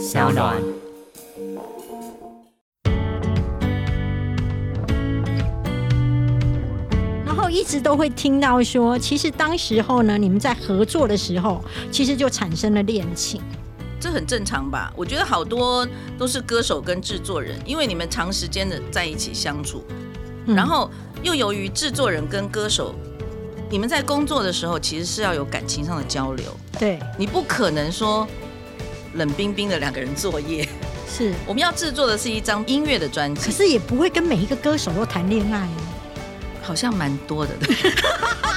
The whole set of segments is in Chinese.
小暖。然后一直都会听到说，其实当时候呢，你们在合作的时候，其实就产生了恋情。这很正常吧？我觉得好多都是歌手跟制作人，因为你们长时间的在一起相处，嗯然后又由于制作人跟歌手，你们在工作的时候其实是要有感情上的交流，对，你不可能说冷冰冰的两个人作业。是，我们要制作的是一张音乐的专辑，可是也不会跟每一个歌手都谈恋爱啊。好像蛮多的。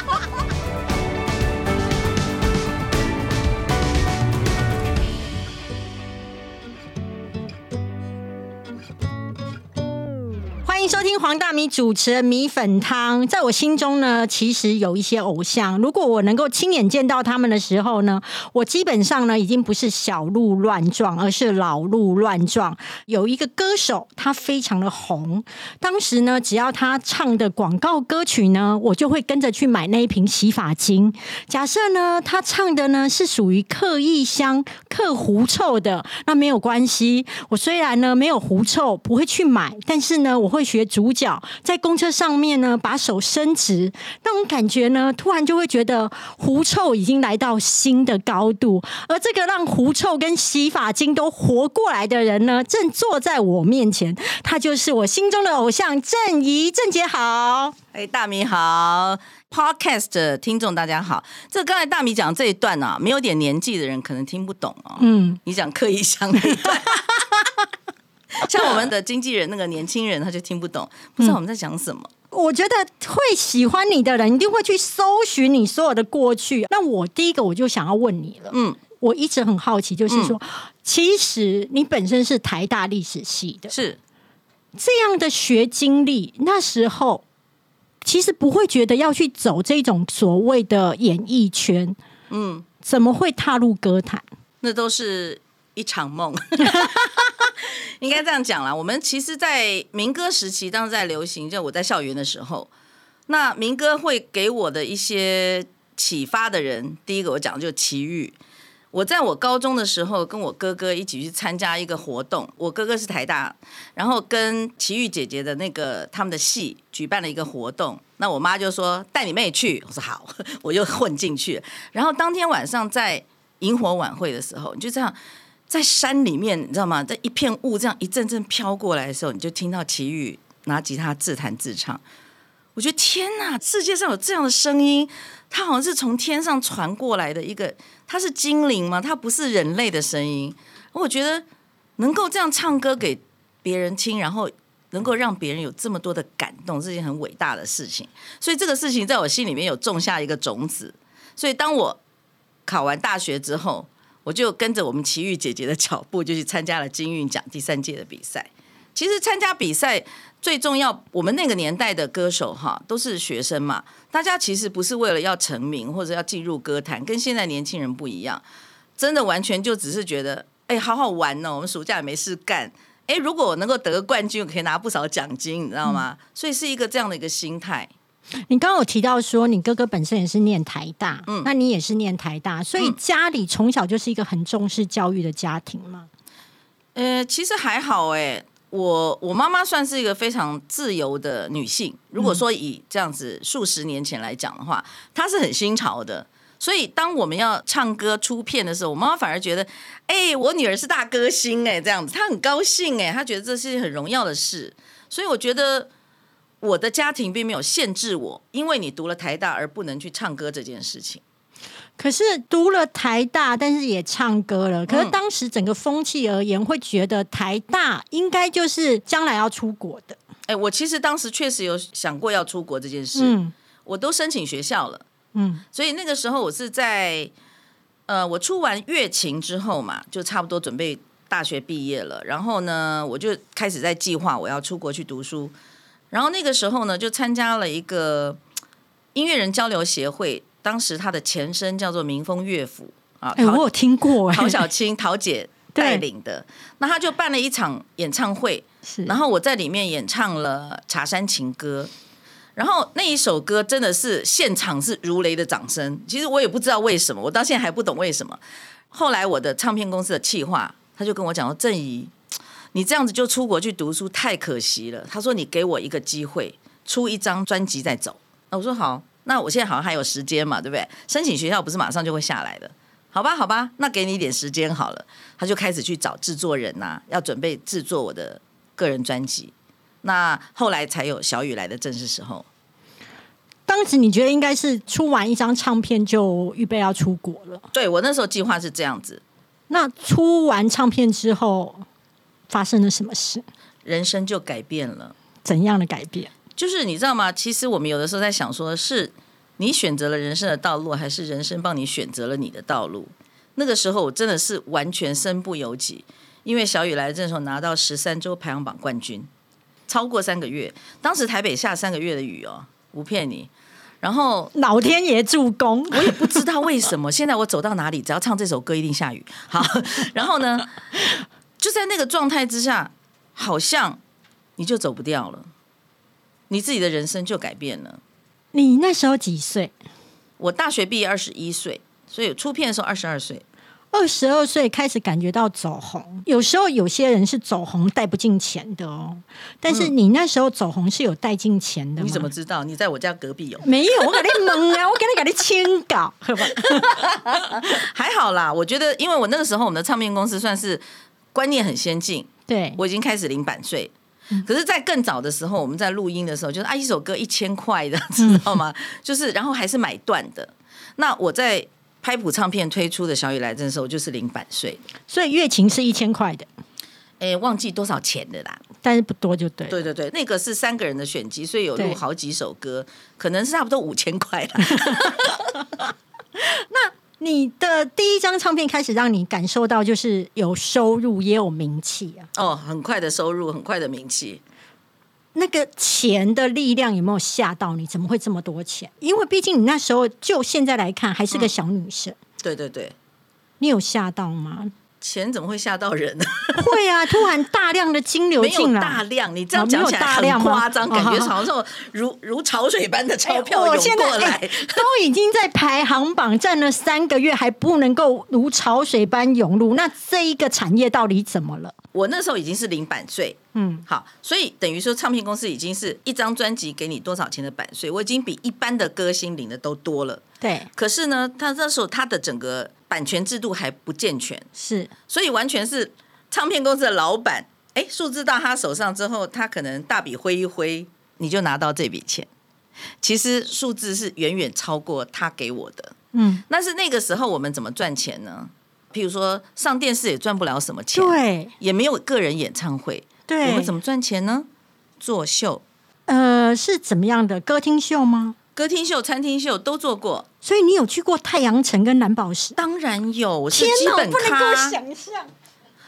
听黄大米主持的米粉汤。在我心中呢，其实有一些偶像，如果我能够亲眼见到他们的时候呢，我基本上呢已经不是小鹿乱撞，而是老鹿乱撞。有一个歌手，他非常的红，当时呢，只要他唱的广告歌曲呢，我就会跟着去买那一瓶洗发精。假设呢，他唱的呢是属于刻意香、克狐臭的，那没有关系。我虽然呢没有狐臭，不会去买，但是呢，我会学主角在公车上面呢把手伸直，那种感觉呢，突然就会觉得狐臭已经来到新的高度。而这个让狐臭跟洗发精都活过来的人呢，正坐在我面前，他就是我心中的偶像郑怡。郑姐好。哎，大米好，Podcast 的听众大家好。这刚才大米讲这一段啊，没有点年纪的人可能听不懂哦。嗯，你讲刻意想那一段，像我们的经纪人那个年轻人他就听不懂，不知道我们在讲什么。我觉得会喜欢你的人一定会去搜寻你所有的过去。那我第一个我就想要问你了，嗯，我一直很好奇，就是说，其实你本身是台大历史系的，是。这样的学经历，那时候其实不会觉得要去走这种所谓的演艺圈，嗯，怎么会踏入歌坛？那都是一场梦。应该这样讲啦，我们其实，在民歌时期，当时在流行，就我在校园的时候，那民歌会给我的一些启发的人，第一个我讲的就是齐豫。我在我高中的时候，跟我哥哥一起去参加一个活动。我哥哥是台大，然后跟齐豫姐姐的那个他们的戏举办了一个活动。那我妈就说带你妹去，我说好，我就混进去。然后当天晚上在萤火晚会的时候，你就这样在山里面，你知道吗？在一片雾这样一阵阵飘过来的时候，你就听到奇遇拿吉他自弹自唱。我觉得天哪，世界上有这样的声音，它好像是从天上传过来的一个，它是精灵吗？它不是人类的声音。我觉得能够这样唱歌给别人听，然后能够让别人有这么多的感动，是件很伟大的事情。所以这个事情在我心里面有种下一个种子。所以当我考完大学之后，我就跟着我们奇遇姐姐的脚步，就去参加了金韵奖第三届的比赛。其实参加比赛最重要，我们那个年代的歌手哈都是学生嘛，大家其实不是为了要成名或者要进入歌坛，跟现在年轻人不一样，真的完全就只是觉得，哎，好好玩哦，我们暑假也没事干，哎，如果我能够得个冠军，我可以拿不少奖金，你知道吗？所以是一个这样的一个心态。你刚刚有提到说，你哥哥本身也是念台大，嗯那你也是念台大，所以嗯家里从小就是一个很重视教育的家庭嘛。呃，其实还好哎，我我妈妈算是一个非常自由的女性。如果说以这样子数十年前来讲的话，她是很新潮的。所以当我们要唱歌出片的时候，我妈妈反而觉得，哎、我女儿是大歌星哎，这样子，她很高兴哎，她觉得这是很荣耀的事。所以我觉得我的家庭并没有限制我，因为你读了台大而不能去唱歌这件事情。可是读了台大，但是也唱歌了。可是嗯当时整个风气而言，会觉得台大应该就是将来要出国的。哎、我其实当时确实有想过要出国这件事，嗯我都申请学校了。嗯，所以那个时候我是在呃，我出完乐琴之后嘛，就差不多准备大学毕业了。然后呢，我就开始在计划我要出国去读书。然后那个时候呢，就参加了一个音乐人交流协会，当时它的前身叫做民风乐府啊，哎、陶我有听过、哎，陶小青陶姐 对带领的。那他就办了一场演唱会，是，然后我在里面演唱了《茶山情歌》，然后那一首歌真的是现场是如雷的掌声。其实我也不知道为什么，我到现在还不懂为什么。后来我的唱片公司的企划他就跟我讲说：“郑怡，你这样子就出国去读书太可惜了。”他说：“你给我一个机会，出一张专辑再走。”那我说：“好，那我现在好像还有时间嘛，对不对？申请学校不是马上就会下来的。”好吧，好吧，那给你一点时间好了。他就开始去找制作人呐，要准备制作我的个人专辑。那后来才有小雨来的正式时候。当时你觉得应该是出完一张唱片就预备要出国了？对我那时候计划是这样子。那出完唱片之后发生了什么事？人生就改变了。怎样的改变？就是你知道吗？其实我们有的时候在想，说是。你选择了人生的道路，还是人生帮你选择了你的道路？那个时候我真的是完全身不由己，因为小雨来的时候拿到十三周排行榜冠军，超过三个月。当时台北下三个月的雨哦，不骗你。然后老天爷助攻，我也不知道为什么。现在我走到哪里，只要唱这首歌，一定下雨。好，然后呢，就在那个状态之下，好像你就走不掉了，你自己的人生就改变了。你那时候几岁？我大学毕业二十一岁，所以出片的时候二十二岁。二十二岁开始感觉到走红，有时候有些人是走红带不进钱的哦。但是你那时候走红是有带进钱的，你怎么知道？你在我家隔壁有？没有，我给你蒙啊，我给你给你签稿，还好啦。我觉得，因为我那个时候我们的唱片公司算是观念很先进，对我已经开始领版税。可是，在更早的时候，我们在录音的时候，就是啊，一首歌一千块的，知道吗？就是，然后还是买断的。那我在拍谱唱片推出的《小雨来的时候，就是零版税，所以月琴是一千块的。哎，忘记多少钱的啦，但是不多就对。对对对，那个是三个人的选集，所以有录好几首歌，可能是差不多五千块了。那。你的第一张唱片开始让你感受到就是有收入也有名气啊！哦，很快的收入，很快的名气。那个钱的力量有没有吓到你？怎么会这么多钱？因为毕竟你那时候就现在来看还是个小女生。对对对，你有吓到吗？钱怎么会吓到人呢？会啊，突然大量的金流 进来，大量，你这样讲起来很夸张，感觉 好像如如潮水般的钞票涌过来，都已经在排行榜站了三个月，还不能够如潮水般涌入，那这一个产业到底怎么了？我那时候已经是零版税，嗯，好，所以等于说唱片公司已经是一张专辑给你多少钱的版税，我已经比一般的歌星领的都多了。对，可是呢，他那时候他的整个。版权制度还不健全，是，所以完全是唱片公司的老板，哎，数字到他手上之后，他可能大笔挥一挥，你就拿到这笔钱。其实数字是远远超过他给我的，嗯，但是那个时候我们怎么赚钱呢？譬如说上电视也赚不了什么钱，对，也没有个人演唱会，对，我们怎么赚钱呢？作秀，呃，是怎么样的歌厅秀吗？歌厅秀、餐厅秀都做过，所以你有去过太阳城跟蓝宝石？当然有，我是基本咖。想象，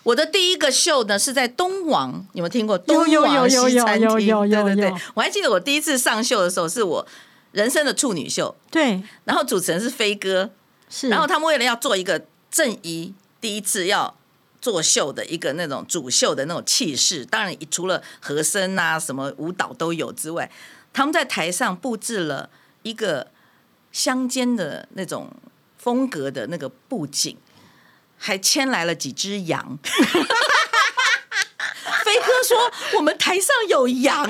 我的第一个秀呢是在东王，有没有听过？东王西餐厅，对对对。我还记得我第一次上秀的时候，是我人生的处女秀。对，然后主持人是飞哥，是。然后他们为了要做一个正一第一次要做秀的一个那种主秀的那种气势，当然除了和声啊、什么舞蹈都有之外。他们在台上布置了一个乡间的那种风格的那个布景，还牵来了几只羊。飞哥说：“我们台上有羊。”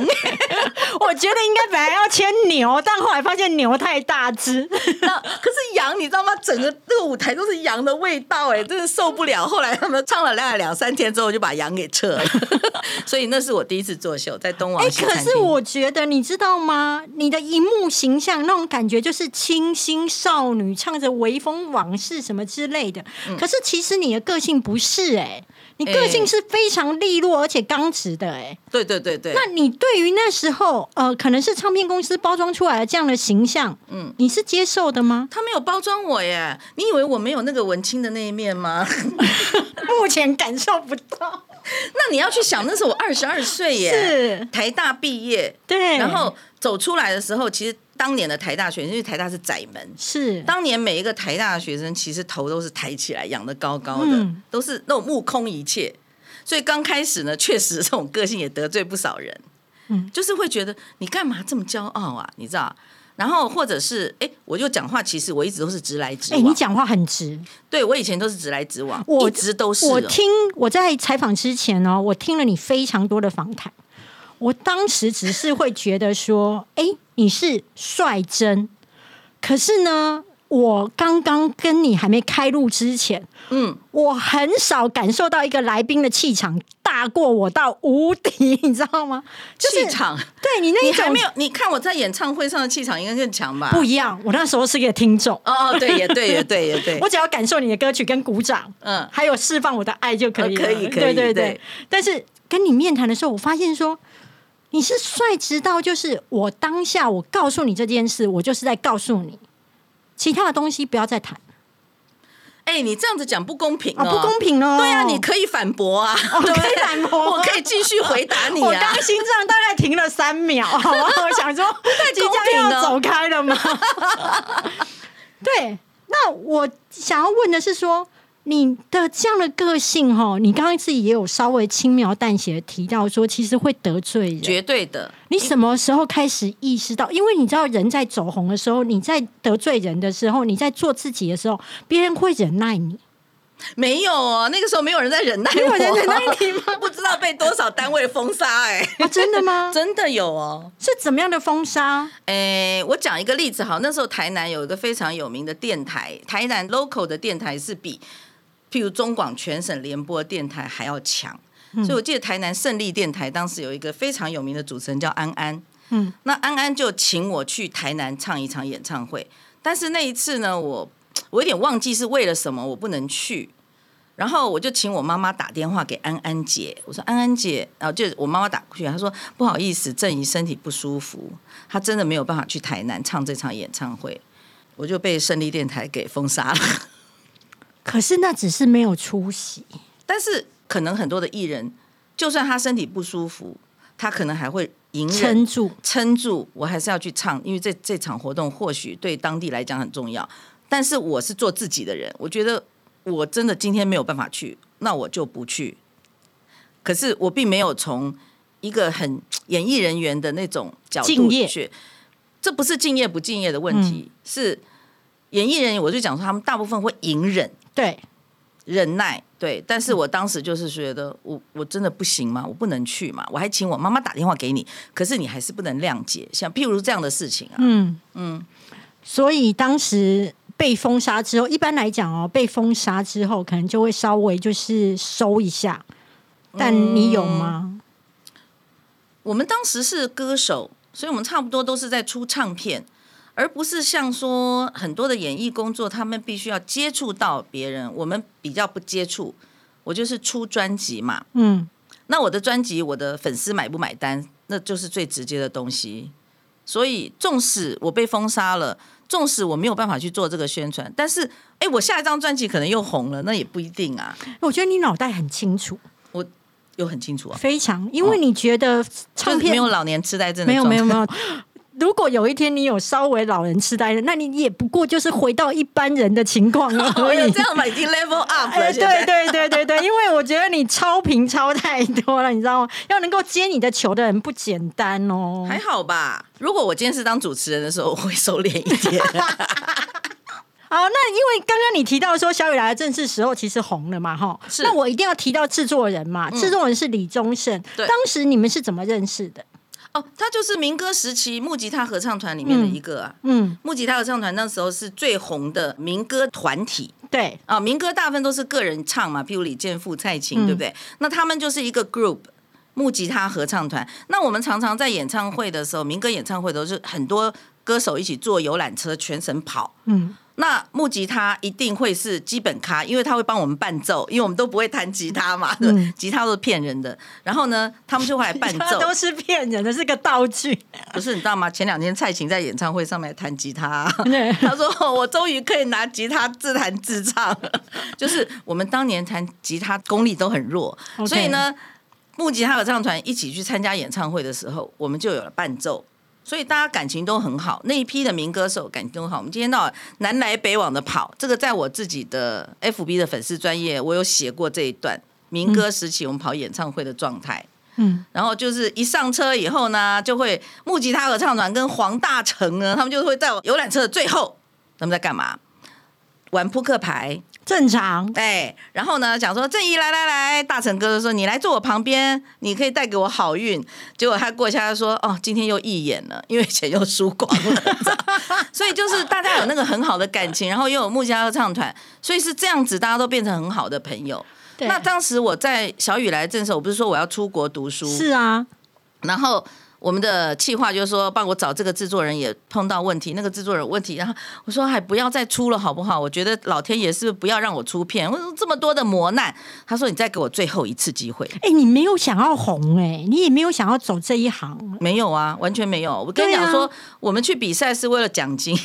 我觉得应该本来要牵牛，但后来发现牛太大只。那可是羊，你知道吗？整个这个舞台都是羊的味道，哎，真的受不了。后来他们唱了两两三天之后，就把羊给撤了。所以那是我第一次作秀，在东王。哎，可是我觉得你知道吗？你的荧幕形象那种感觉就是清新少女，唱着微风往事什么之类的。可是其实你的个性不是哎。你个性是非常利落而且刚直的，哎，对对对对。那你对于那时候，呃，可能是唱片公司包装出来的这样的形象，嗯，你是接受的吗？他没有包装我耶，你以为我没有那个文青的那一面吗？目前感受不到。那你要去想，那是我二十二岁耶，是台大毕业，对，然后走出来的时候，其实。当年的台大学生，因为台大是窄门，是当年每一个台大的学生，其实头都是抬起来，仰得高高的，都是那种目空一切。所以刚开始呢，确实这种个性也得罪不少人。嗯，就是会觉得你干嘛这么骄傲啊？你知道，然后或者是哎，我就讲话，其实我一直都是直来直哎、往。你讲话很直。对我以前都是直来直往，我一直都是哦。我听我在采访之前呢，我听了你非常多的访谈，我当时只是会觉得说，哎、你是率真，可是呢，我刚刚跟你还没开录之前，嗯，我很少感受到一个来宾的气场大过我到无敌，你知道吗？就是气场，对你那一种你还没有？你看我在演唱会上的气场应该更强吧？不一样。我那时候是一个听众，哦哦，对，也对，也对，也对 我。只要感受你的歌曲跟鼓掌，嗯，还有释放我的爱就可以可以可以对对对对。但是跟你面谈的时候，我发现说你是帅直到，就是我当下我告诉你这件事，我就是在告诉你，其他的东西不要再谈哎，你这样子讲不公平不公。平哦。对啊，你可以反驳啊，可以反驳我可以继续回答你我啊刚。心脏大概停了三秒，好吗？我想说，即将要走开了吗？对，那我想要问的是说。你的这样的个性哈，你刚刚自己也有稍微轻描淡写的提到说，其实会得罪人。绝对的，你什么时候开始意识到？因为你知道，人在走红的时候，你在得罪人的时候，你在做自己的时候，别人会忍耐你。没有哦，那个时候没有人在忍耐我，没有人忍耐你吗？不知道被多少单位封杀哎、啊，真的吗？真的有哦。是怎么样的封杀？哎，我讲一个例子好，那时候台南有一个非常有名的电台，台南 local 的电台是比譬如中广全省联播电台还要强，所以我记得台南胜利电台当时有一个非常有名的主持人叫安安，嗯，那安安就请我去台南唱一场演唱会，但是那一次呢，我我有点忘记是为了什么我不能去。然后我就请我妈妈打电话给安安姐，我说安安姐，然后就我妈妈打过去，她说不好意思，郑怡身体不舒服，她真的没有办法去台南唱这场演唱会，我就被胜利电台给封杀了。可是那只是没有出席。但是可能很多的艺人，就算他身体不舒服，他可能还会隐忍撑住，撑住，我还是要去唱，因为这这场活动或许对当地来讲很重要。但是我是做自己的人，我觉得我真的今天没有办法去，那我就不去。可是我并没有从一个很演艺人员的那种角度去，这不是敬业不敬业的问题，是演艺人员，我就讲说他们大部分会隐忍。对，忍耐，对，但是我当时就是觉得，我我真的不行吗？我不能去嘛？我还请我妈妈打电话给你，可是你还是不能谅解，像譬如这样的事情啊，嗯嗯。所以当时被封杀之后，一般来讲哦，被封杀之后，可能就会稍微就是收一下。但你有吗？我们当时是歌手，所以我们差不多都是在出唱片，而不是像说很多的演艺工作，他们必须要接触到别人，我们比较不接触。我就是出专辑嘛，嗯，那我的专辑，我的粉丝买不买单，那就是最直接的东西。所以，纵使我被封杀了，纵使我没有办法去做这个宣传，但是，哎，我下一张专辑可能又红了，那也不一定啊。我觉得你脑袋很清楚，我又很清楚啊，非常，因为你觉得唱就是片没有老年痴呆症的没有没有没有。如果有一天你有稍微老人痴呆了，那你也不过就是回到一般人的情况哦 而已。这样嘛，已经 level up 哎，了。对对对对对，因为我觉得你超频超太多了，你知道吗？要能够接你的球的人不简单哦。还好吧。如果我今天是当主持人的时候，我会收敛一点。好，那因为刚刚你提到说小雨来的正是时候，其实红了嘛，哈。是那我一定要提到制作人嘛，制作人是李宗盛。对当时你们是怎么认识的？哦，他就是民歌时期木吉他合唱团里面的一个啊。嗯，木吉他合唱团那时候是最红的民歌团体对，啊，民歌大部分都是个人唱嘛，譬如李健富、蔡琴，嗯对不对？那他们就是一个 group。木吉他合唱团，那我们常常在演唱会的时候，民歌演唱会都是很多歌手一起坐游览车全省跑，嗯，那木吉他一定会是基本咖，因为他会帮我们伴奏，因为我们都不会弹吉他嘛，吉他都是骗人的。然后呢，他们就会来伴奏，都是骗人的，是个道具。不是你知道吗？前两天蔡琴在演唱会上面弹吉他，对 他说我终于可以拿吉他自弹自唱了。就是我们当年弹吉他功力都很弱所以呢，木吉他合唱团一起去参加演唱会的时候，我们就有了伴奏。所以大家感情都很好，那一批的民歌手感情都好。我们今天到晚南来北往的跑，这个在我自己的 FB 的粉丝专业，我有写过这一段民歌时期我们跑演唱会的状态。嗯，然后就是一上车以后呢，就会木吉他合唱团跟黄大成呢，他们就会在游览车的最后，他们在干嘛？玩扑克牌，正常。哎，然后呢，讲说正义来来来，大成哥就说你来坐我旁边，你可以带给我好运。结果他过一下他说哦，今天又一演了，因为钱又输光了，所以就是大家有那个很好的感情，然后又有木吉他合唱团，所以是这样子，大家都变成很好的朋友。那当时我在小雨来镇的时候，我不是说我要出国读书，是啊，然后我们的企划就是说帮我找这个制作人也碰到问题，那个制作人有问题，然后我说还不要再出了好不好？我觉得老天爷是不要让我出片？我说这么多的磨难，他说你再给我最后一次机会。哎、你没有想要红哎、你也没有想要走这一行，没有啊，完全没有。我跟你讲说，我们去比赛是为了奖金，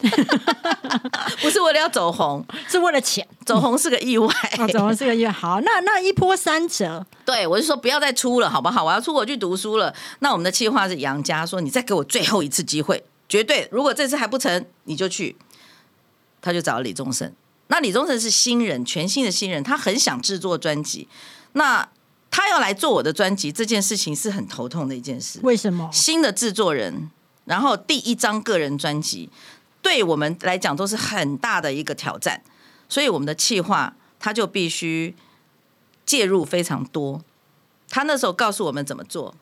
不是为了要走红，是为了钱。走红是个意外。哦，走红是个月好？那那一波三折，对，我就说不要再出了，好不好？我要出国去读书了。那我们的计划是杨家说，你再给我最后一次机会，绝对，如果这次还不成，你就去。他就找了李宗盛。那李宗盛是新人，全新的新人，他很想制作专辑。那他要来做我的专辑，这件事情是很头痛的一件事。为什么？新的制作人，然后第一张个人专辑，对我们来讲都是很大的一个挑战，所以我们的企划他就必须介入非常多。他那时候告诉我们怎么做，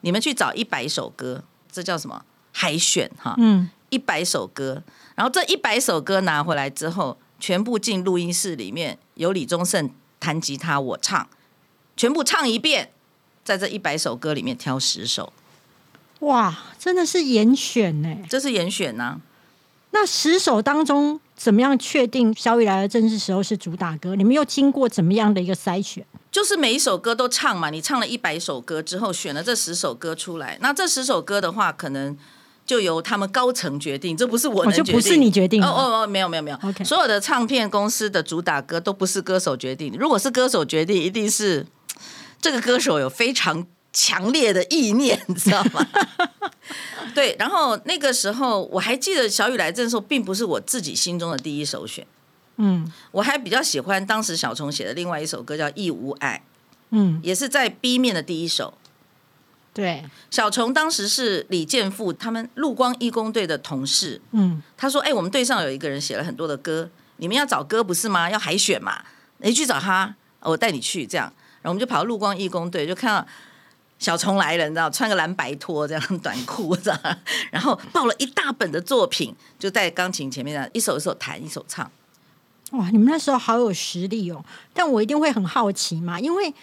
你们去找一百首歌，这叫什么海选哈？嗯，一百首歌，然后这一百首歌拿回来之后，全部进录音室里面，由李宗盛弹吉他，我唱，全部唱一遍，在这一百首歌里面挑十首。哇，真的是严选呢。这是严选呐、那十首当中，怎么样确定《小雨来的正是时候》是主打歌？你们又经过怎么样的一个筛选？就是每一首歌都唱嘛。你唱了一百首歌之后，选了这十首歌出来，那这十首歌的话，可能就由他们高层决定，这不是我哦，能决定，就不是你决定哦哦哦，没有没有没有 OK 所有的唱片公司的主打歌都不是歌手决定，如果是歌手决定，一定是这个歌手有非常强烈的意念，你知道吗？对，然后那个时候我还记得小雨来这时候，并不是我自己心中的第一首选，嗯我还比较喜欢当时小虫写的另外一首歌叫《义无爱》，嗯，也是在 B 面的第一首。对，小虫当时是李健富他们陆光义工队的同事，嗯他说：“哎、我们队上有一个人写了很多的歌，你们要找歌不是吗？要海选嘛，你去找他，我带你去。”这样，然后我们就跑到陆光义工队，就看到小虫来了，你知道，穿个蓝白拖这样短裤，知道，然后抱了一大本的作品，就在钢琴前面这样一首一首弹，一首唱。哇，你们那时候好有实力哦！但我一定会很好奇嘛，因为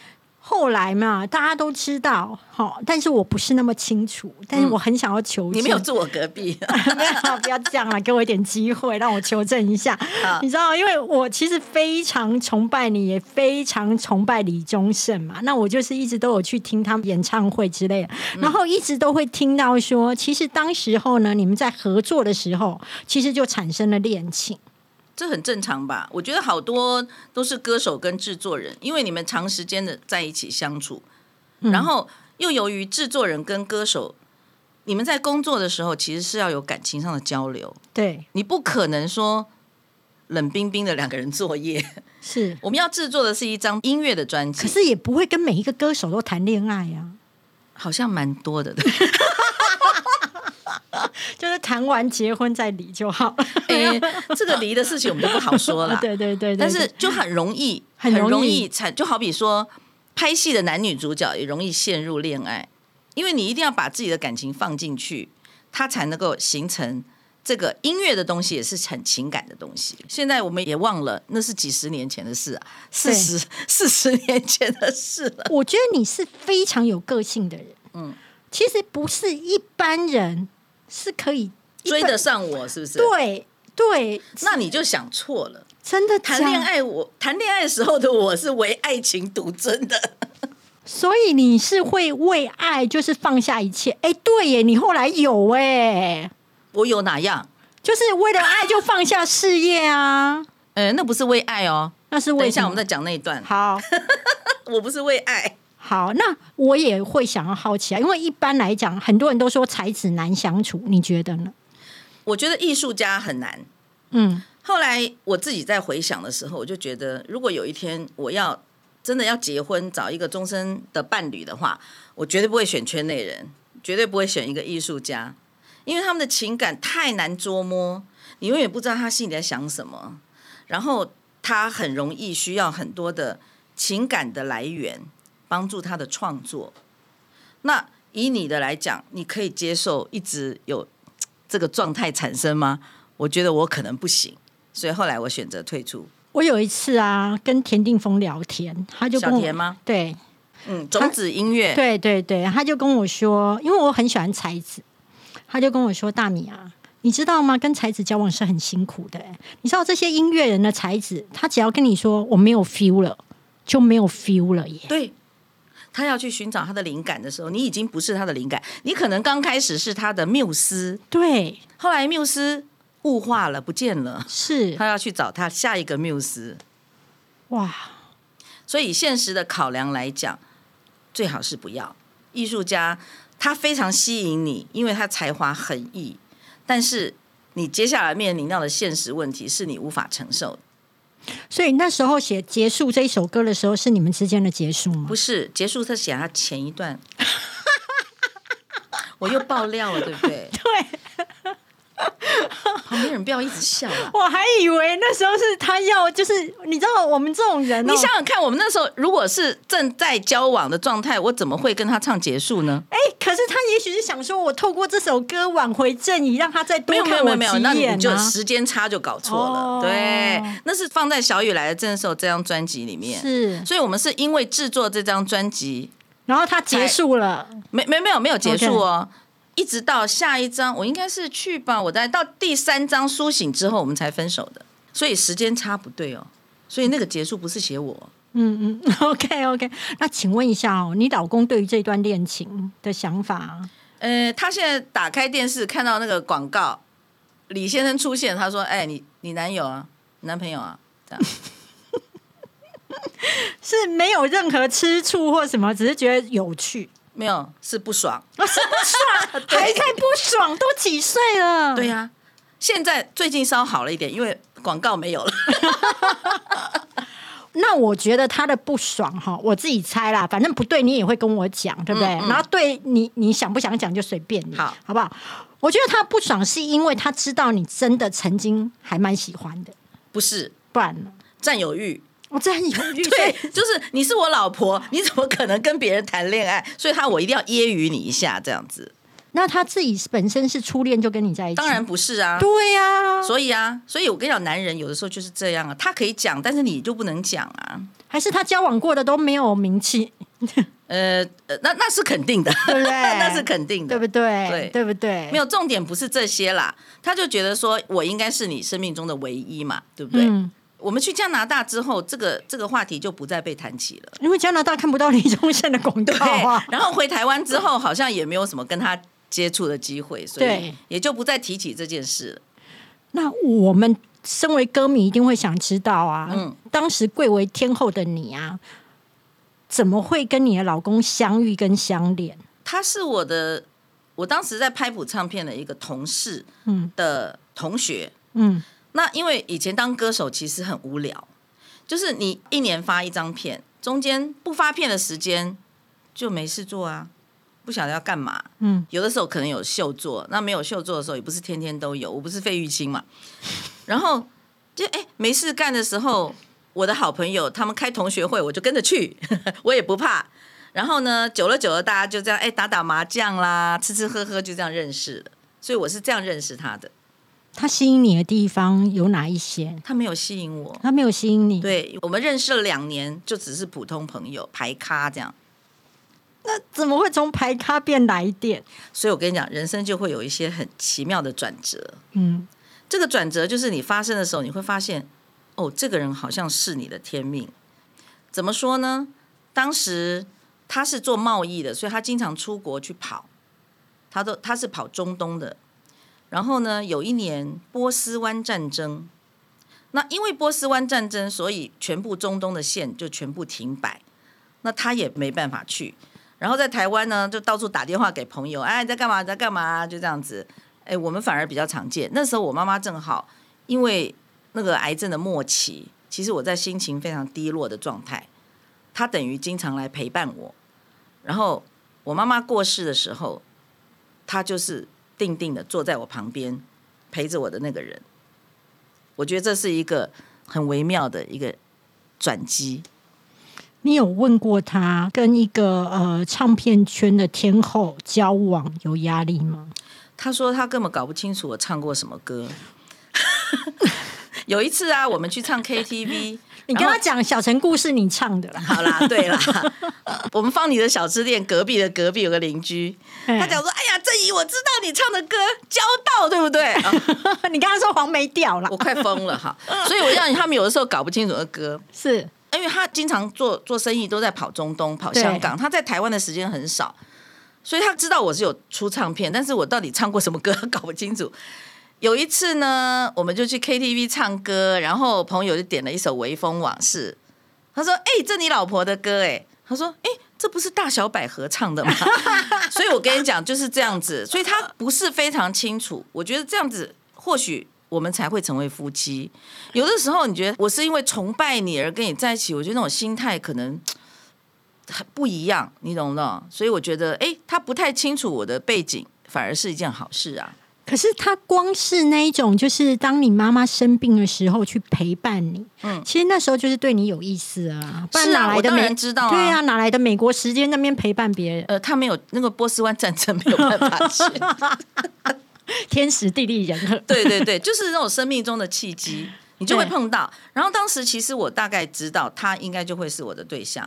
后来嘛，大家都知道，好，但是我不是那么清楚，但是我很想要求证。你没有住我隔壁，没有，不要这样了，给我一点机会，让我求证一下。你知道，因为我其实非常崇拜你，也非常崇拜李宗盛嘛。那我就是一直都有去听他们演唱会之类的，然后一直都会听到说，其实当时候呢，你们在合作的时候，其实就产生了恋情。这很正常吧？我觉得好多都是歌手跟制作人，因为你们长时间的在一起相处，然后又由于制作人跟歌手，你们在工作的时候其实是要有感情上的交流，对，你不可能说冷冰冰的两个人作业。是，我们要制作的是一张音乐的专辑，可是也不会跟每一个歌手都谈恋爱呀、好像蛮多的。就是谈完结婚再离就好。哎，这个离的事情我们就不好说了。对对对对，但是就很容易，很容易容易产，就好比说拍戏的男女主角也容易陷入恋爱，因为你一定要把自己的感情放进去，它才能够形成这个音乐的东西，也是很情感的东西。现在我们也忘了，那是几十年前的事啊，四十 四十年前的事了。我觉得你是非常有个性的人。嗯，其实不是一般人是可以追得上我是不是？，对对，那你就想错了。真的谈恋，爱我，谈恋爱的时候的我是为爱情独尊的。所以你是会为爱就是放下一切。哎，对耶，你后来有哎，我有哪样？就是为了爱就放下事业啊。呃，那不是为爱哦。那是为等一下我们再讲那一段。好。我不是为爱。好，那我也会想要好奇啊，因为一般来讲，很多人都说才子难相处，你觉得呢？我觉得艺术家很难。嗯，后来我自己在回想的时候，我就觉得，如果有一天我要真的要结婚找一个终身的伴侣的话，我绝对不会选圈内人，绝对不会选一个艺术家，因为他们的情感太难捉摸，你永远不知道他心里在想什么，然后他很容易需要很多的情感的来源帮助他的创作。那以你的来讲，你可以接受一直有这个状态产生吗？我觉得我可能不行，所以后来我选择退出。我有一次啊，跟田定峰聊天，他就跟我小田吗？对嗯，种子音乐，对对对，他就跟我说，因为我很喜欢才子，他就跟我说：“大米啊，你知道吗？跟才子交往是很辛苦的、欸。你知道这些音乐人的才子，他只要跟你说我没有 feel 了，就没有 feel 了耶。对，他要去寻找他的灵感的时候，你已经不是他的灵感，你可能刚开始是他的缪斯，对，后来缪斯物化了，不见了，是。他要去找他下一个缪斯。哇，所以以现实的考量来讲，最好是不要。艺术家，他非常吸引你，因为他才华横溢，但是你接下来面临到的现实问题是你无法承受的。所以那时候写结束这一首歌的时候，是你们之间的结束吗不？是结束，是写他前一段，我又爆料了，对不对？对，旁边人不要一直笑啊！我还以为那时候是他要，就是你知道我们这种人、哦，你想想看，我们那时候如果是正在交往的状态，我怎么会跟他唱结束呢？哎、可是他也许是想说，我透过这首歌挽回正义，让他再多看我有没有没有，那几眼、啊、你就时间差就搞错了。哦对，那是放在小雨来的这首这张专辑里面。是，所以我们是因为制作这张专辑，然后他结束了，没没没有没有结束哦。一直到下一章，我应该是去吧，我在到第三章苏醒之后，我们才分手的，所以时间差不对哦。所以那个结束不是写我，嗯嗯，OK OK。那请问一下哦，你老公对于这段恋情的想法？呃，他现在打开电视看到那个广告，李先生出现，他说：“哎，你你男友啊，男朋友啊，这样。”是没有任何吃醋或什么，只是觉得有趣，没有，是不爽。是不爽，还在不爽，都几岁了？对呀、现在最近稍好了一点，因为广告没有了。那我觉得他的不爽哈，我自己猜啦，反正不对你也会跟我讲，对不对？嗯嗯然后对你你想不想讲就随便你，好，好不好？我觉得他不爽是因为他知道你真的曾经还蛮喜欢的，不是不然？占有欲，我真的犹豫，对，就是你是我老婆，你怎么可能跟别人谈恋爱？所以他我一定要揶揄你一下，这样子。那他自己本身是初恋就跟你在一起，当然不是啊，对呀、所以啊，所以我跟你讲，男人有的时候就是这样啊，他可以讲，但是你就不能讲啊。还是他交往过的都没有名气，呃呃，那那是肯定的，对不对 那是肯定的，对不对？对对不对？没有重点不是这些啦，他就觉得说我应该是你生命中的唯一嘛，对不对？嗯，我们去加拿大之后，这个这个话题就不再被谈起了。因为加拿大看不到李宗盛的广告啊，然后回台湾之后，好像也没有什么跟他接触的机会，所以也就不再提起这件事了。那我们身为歌迷一定会想知道啊，嗯当时贵为天后的你啊，怎么会跟你的老公相遇跟相恋？他是我的，我当时在拍谱唱片的一个同事嗯的同学。嗯，那因为以前当歌手其实很无聊，就是你一年发一张片，中间不发片的时间就没事做啊，不晓得要干嘛。嗯，有的时候可能有秀做，那没有秀做的时候也不是天天都有。我不是费玉清嘛，然后就哎、没事干的时候，我的好朋友他们开同学会，我就跟着去，我也不怕。然后呢，久了久了，大家就这样哎、打打麻将啦，吃吃喝喝，就这样认识了。所以我是这样认识他的，他吸引你的地方有哪一些？他没有吸引我。他没有吸引你，，对我们认识了两年，就只是普通朋友排咖这样。那怎么会从排咖变来电？所以我跟你讲，人生就会有一些很奇妙的转折。嗯，这个转折就是你发生的时候，你会发现，哦，这个人好像是你的天命。怎么说呢？当时他是做贸易的，所以他经常出国去跑，他都他是跑中东的。然后呢，有一年波斯湾战争，那因为波斯湾战争，所以全部中东的线就全部停摆，那他也没办法去。然后在台湾呢，就到处打电话给朋友，哎，在干嘛？在干嘛？就这样子。哎，我们反而比较常见。那时候我妈妈正好因为那个癌症的末期，其实我在心情非常低落的状态，她等于经常来陪伴我。然后我妈妈过世的时候，她就是定定的坐在我旁边陪着我的那个人。我觉得这是一个很微妙的一个转机。你有问过他跟一个呃唱片圈的天后交往有压力吗？他说他根本搞不清楚我唱过什么歌。有一次啊，我们去唱 KTV，你跟他讲《小城故事》，你唱的啦。好啦，对啦，我们放你的小吃店隔壁的隔壁有个邻居，他讲说：“哎呀，郑怡，我知道你唱的歌《交道》，对不对？” 你刚刚说黄梅调了，我快疯了哈！所以我让他们有的时候搞不清楚的歌，是因为他经常做做生意，都在跑中东、跑香港，他在台湾的时间很少，所以他知道我是有出唱片，但是我到底唱过什么歌搞不清楚。有一次呢，我们就去 KTV 唱歌，然后朋友就点了一首《微风往事》，他说：“哎，这你老婆的歌哎。”他说：“哎，这不是大小百合唱的吗？” 所以，我跟你讲就是这样子，所以他不是非常清楚。我觉得这样子，或许我们才会成为夫妻。有的时候，你觉得我是因为崇拜你而跟你在一起，我觉得那种心态可能 很不一样，你懂不懂？所以，我觉得，哎，他不太清楚我的背景，反而是一件好事啊。可是他光是那一种，就是当你妈妈生病的时候去陪伴你，嗯，其实那时候就是对你有意思啊。是啊，我当然知道。对啊，哪来的美国时间那边陪伴别人？呃，他没有那个波斯湾战争没有办法去，天时地利人和。对对对，就是那种生命中的契机，你就会碰到。然后当时其实我大概知道他应该就会是我的对象。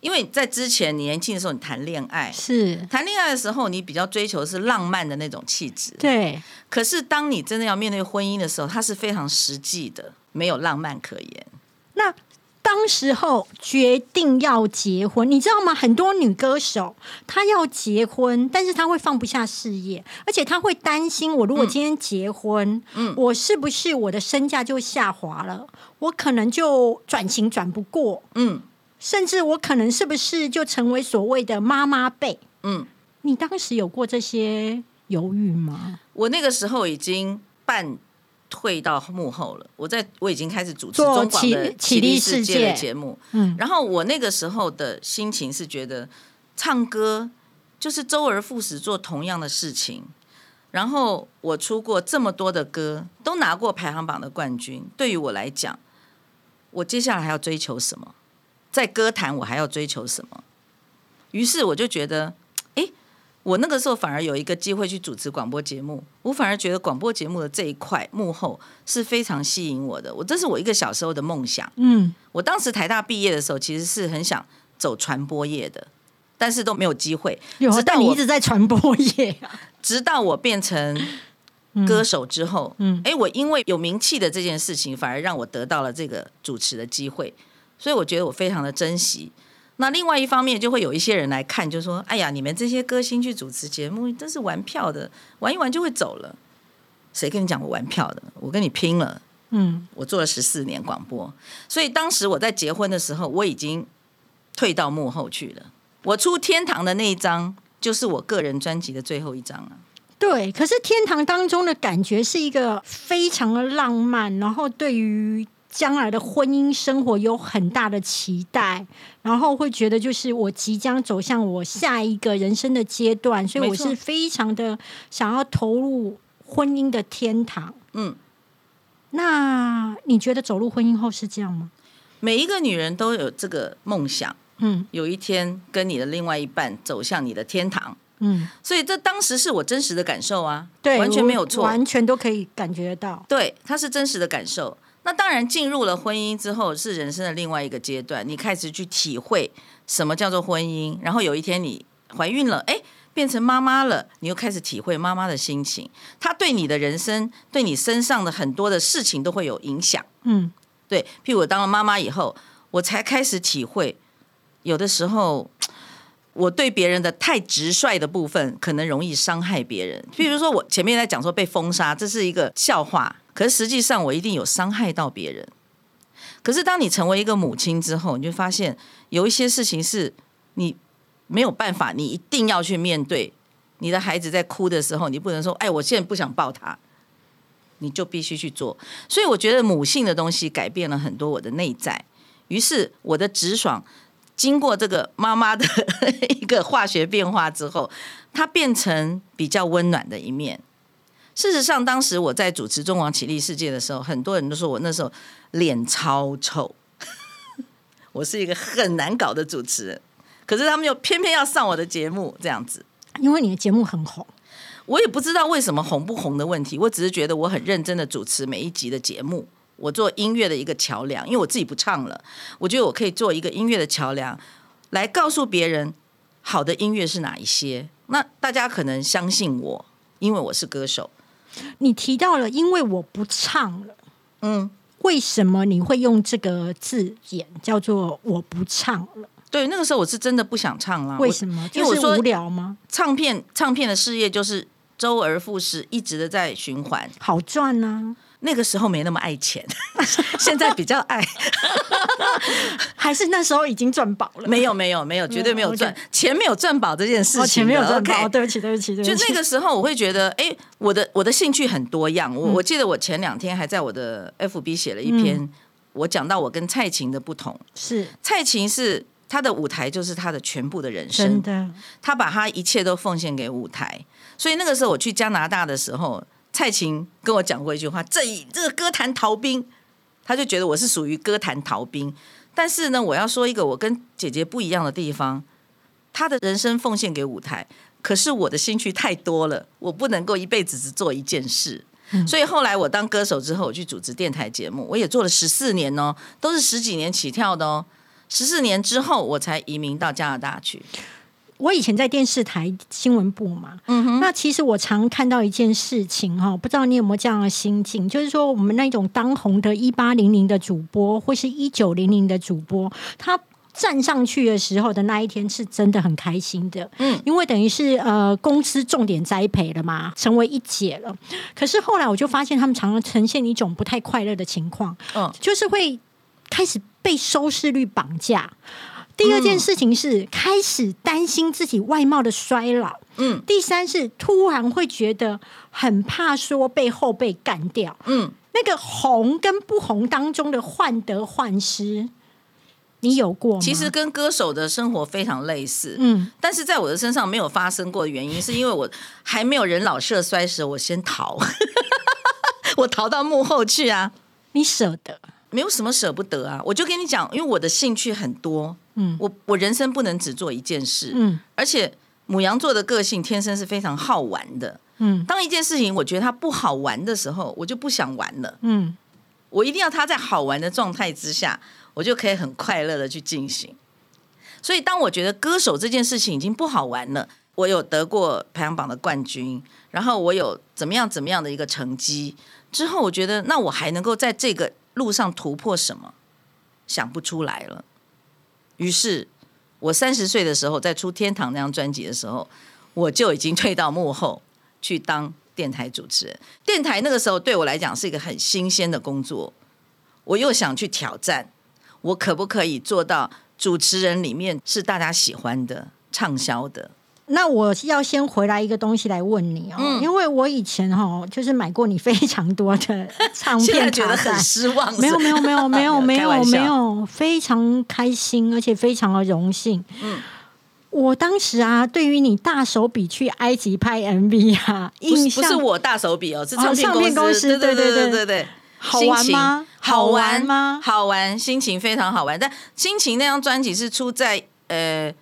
因为在之前你年轻的时候，你谈恋爱是谈恋爱的时候，你比较追求是浪漫的那种气质。对。可是当你真的要面对婚姻的时候，它是非常实际的，没有浪漫可言。那当时候决定要结婚，你知道吗？很多女歌手她要结婚，但是她会放不下事业，而且她会担心：我如果今天结婚，嗯，我是不是我的身价就下滑了？我可能就转型转不过，嗯。甚至我可能是不是就成为所谓的妈妈辈？嗯，你当时有过这些犹豫吗？我那个时候已经半退到幕后了，我在我已经开始主持中广的《起立世界》的节目。嗯，然后我那个时候的心情是觉得唱歌就是周而复始做同样的事情，然后我出过这么多的歌，都拿过排行榜的冠军。对于我来讲，我接下来还要追求什么？在歌坛，我还要追求什么？于是我就觉得，哎，我那个时候反而有一个机会去主持广播节目。我反而觉得广播节目的这一块幕后是非常吸引我的。我这是我一个小时候的梦想。嗯，我当时台大毕业的时候，其实是很想走传播业的，但是都没有机会。直到你一直在传播业，直到我变成歌手之后，嗯，哎，我因为有名气的这件事情，反而让我得到了这个主持的机会。所以我觉得我非常的珍惜。那另外一方面，就会有一些人来看，就说：“哎呀，你们这些歌星去主持节目，真是玩票的，玩一玩就会走了。”谁跟你讲我玩票的？我跟你拼了！嗯，我做了十四年广播，所以当时我在结婚的时候，我已经退到幕后去了。我出天堂的那一张，就是我个人专辑的最后一张了。对，可是天堂当中的感觉是一个非常的浪漫，然后对于。将来的婚姻生活有很大的期待，然后会觉得就是我即将走向我下一个人生的阶段，所以我是非常的想要投入婚姻的天堂。嗯，那你觉得走入婚姻后是这样吗？每一个女人都有这个梦想，嗯，有一天跟你的另外一半走向你的天堂，嗯，所以这当时是我真实的感受啊，对，完全没有错，完全都可以感觉到，对，它是真实的感受。那当然，进入了婚姻之后，是人生的另外一个阶段。你开始去体会什么叫做婚姻，然后有一天你怀孕了，哎，变成妈妈了，你又开始体会妈妈的心情。她对你的人生，对你身上的很多的事情都会有影响。嗯，对。譬如我当了妈妈以后，我才开始体会，有的时候我对别人的太直率的部分，可能容易伤害别人。譬如说我前面在讲说被封杀，这是一个笑话。可是实际上，我一定有伤害到别人。可是当你成为一个母亲之后，你就发现有一些事情是你没有办法，你一定要去面对。你的孩子在哭的时候，你不能说：“哎，我现在不想抱他。”你就必须去做。所以我觉得母性的东西改变了很多我的内在。于是我的直爽经过这个妈妈的 一个化学变化之后，它变成比较温暖的一面。事实上，当时我在主持《中王起立世界》的时候，很多人都说我那时候脸超臭，我是一个很难搞的主持人。可是他们又偏偏要上我的节目，这样子，因为你的节目很红。我也不知道为什么红不红的问题，我只是觉得我很认真的主持每一集的节目，我做音乐的一个桥梁，因为我自己不唱了，我觉得我可以做一个音乐的桥梁，来告诉别人好的音乐是哪一些。那大家可能相信我，因为我是歌手。你提到了，因为我不唱了，嗯，为什么你会用这个字眼叫做我不唱了？对，那个时候我是真的不想唱了。为什么？因为我说无聊吗？唱片唱片的事业就是周而复始，一直的在循环，好赚呢。那个时候没那么爱钱，现在比较爱，还是那时候已经赚饱了？没有，没有，没有，绝对没有赚钱，没有赚饱这件事情。钱没有赚饱，对不起，对不起，就那个时候，我会觉得，哎，我的我的兴趣很多样。我我记得我前两天还在我的 FB 写了一篇，我讲到我跟蔡琴的不同。是蔡琴是她的舞台就是她的全部的人生，真的，她把她一切都奉献给舞台。所以那个时候我去加拿大的时候。蔡琴跟我讲过一句话：“这这个歌坛逃兵，他就觉得我是属于歌坛逃兵。但是呢，我要说一个我跟姐姐不一样的地方，她的人生奉献给舞台，可是我的兴趣太多了，我不能够一辈子只做一件事。所以后来我当歌手之后，我去主持电台节目，我也做了十四年哦，都是十几年起跳的哦。十四年之后，我才移民到加拿大去。”我以前在电视台新闻部嘛，嗯哼，那其实我常看到一件事情哈，不知道你有没有这样的心境，就是说我们那种当红的一八零零的主播或是一九零零的主播，他站上去的时候的那一天是真的很开心的，嗯，因为等于是呃公司重点栽培了嘛，成为一姐了。可是后来我就发现他们常常呈现一种不太快乐的情况，嗯，就是会开始被收视率绑架。第二件事情是开始担心自己外貌的衰老，嗯，第三是突然会觉得很怕说被后辈干掉，嗯，那个红跟不红当中的患得患失，你有过吗？其实跟歌手的生活非常类似，嗯，但是在我的身上没有发生过的原因，是因为我还没有人老色衰时，我先逃，我逃到幕后去啊，你舍得？没有什么舍不得啊，我就跟你讲，因为我的兴趣很多。嗯，我我人生不能只做一件事，嗯，而且母羊座的个性天生是非常好玩的，嗯，当一件事情我觉得它不好玩的时候，我就不想玩了，嗯，我一定要它在好玩的状态之下，我就可以很快乐的去进行。所以当我觉得歌手这件事情已经不好玩了，我有得过排行榜的冠军，然后我有怎么样怎么样的一个成绩之后，我觉得那我还能够在这个路上突破什么？想不出来了。于是，我三十岁的时候，在出《天堂》那张专辑的时候，我就已经退到幕后去当电台主持人。电台那个时候对我来讲是一个很新鲜的工作，我又想去挑战，我可不可以做到主持人里面是大家喜欢的、畅销的？那我要先回来一个东西来问你哦，因为我以前哈就是买过你非常多的唱片，觉得很失望。没有没有没有没有 没有没有，非常开心，而且非常的荣幸。嗯，我当时啊，对于你大手笔去埃及拍 MV 啊，印象不是我大手笔哦，是唱片公司。对对对对对，好玩吗？好玩吗？好玩，心情非常好玩。但心情那张专辑是出在呃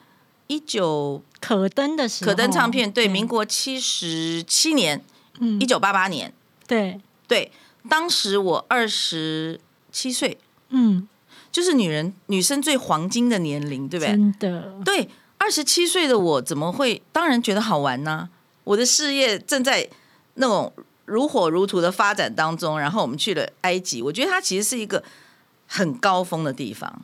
一九。可登的时候，可登唱片对，民国七十七年，嗯，一九八八年，对对，当时我二十七岁，嗯，就是女人女生最黄金的年龄，对不对？真的，对，二十七岁的我怎么会？当然觉得好玩呢。我的事业正在那种如火如荼的发展当中，然后我们去了埃及，我觉得它其实是一个很高峰的地方。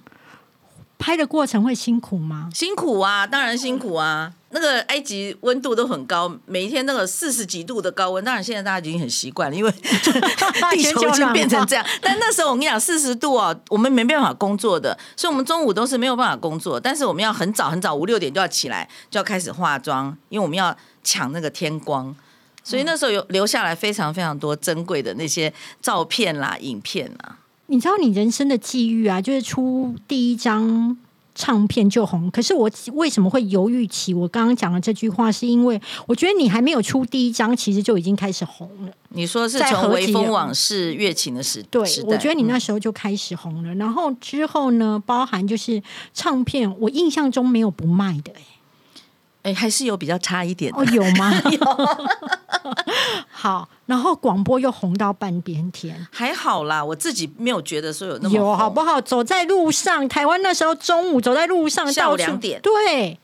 拍的过程会辛苦吗？辛苦啊，当然辛苦啊。那个埃及温度都很高，每一天那个四十几度的高温。当然现在大家已经很习惯了，因为 地球已经变成这样。但那时候我跟你讲，四十度哦，我们没办法工作的，所以我们中午都是没有办法工作。但是我们要很早很早，五六点就要起来，就要开始化妆，因为我们要抢那个天光。所以那时候有留下来非常非常多珍贵的那些照片啦、影片啦。你知道你人生的际遇啊，就是出第一张唱片就红。可是我为什么会犹豫起我刚刚讲的这句话？是因为我觉得你还没有出第一张，其实就已经开始红了。你说是在微风往事》乐琴的时对时，我觉得你那时候就开始红了。然后之后呢，包含就是唱片，我印象中没有不卖的、欸，哎还是有比较差一点的哦，有吗？有 好，然后广播又红到半边天。还好啦，我自己没有觉得说有那么有好不好？走在路上，台湾那时候中午走在路上，下午两点对，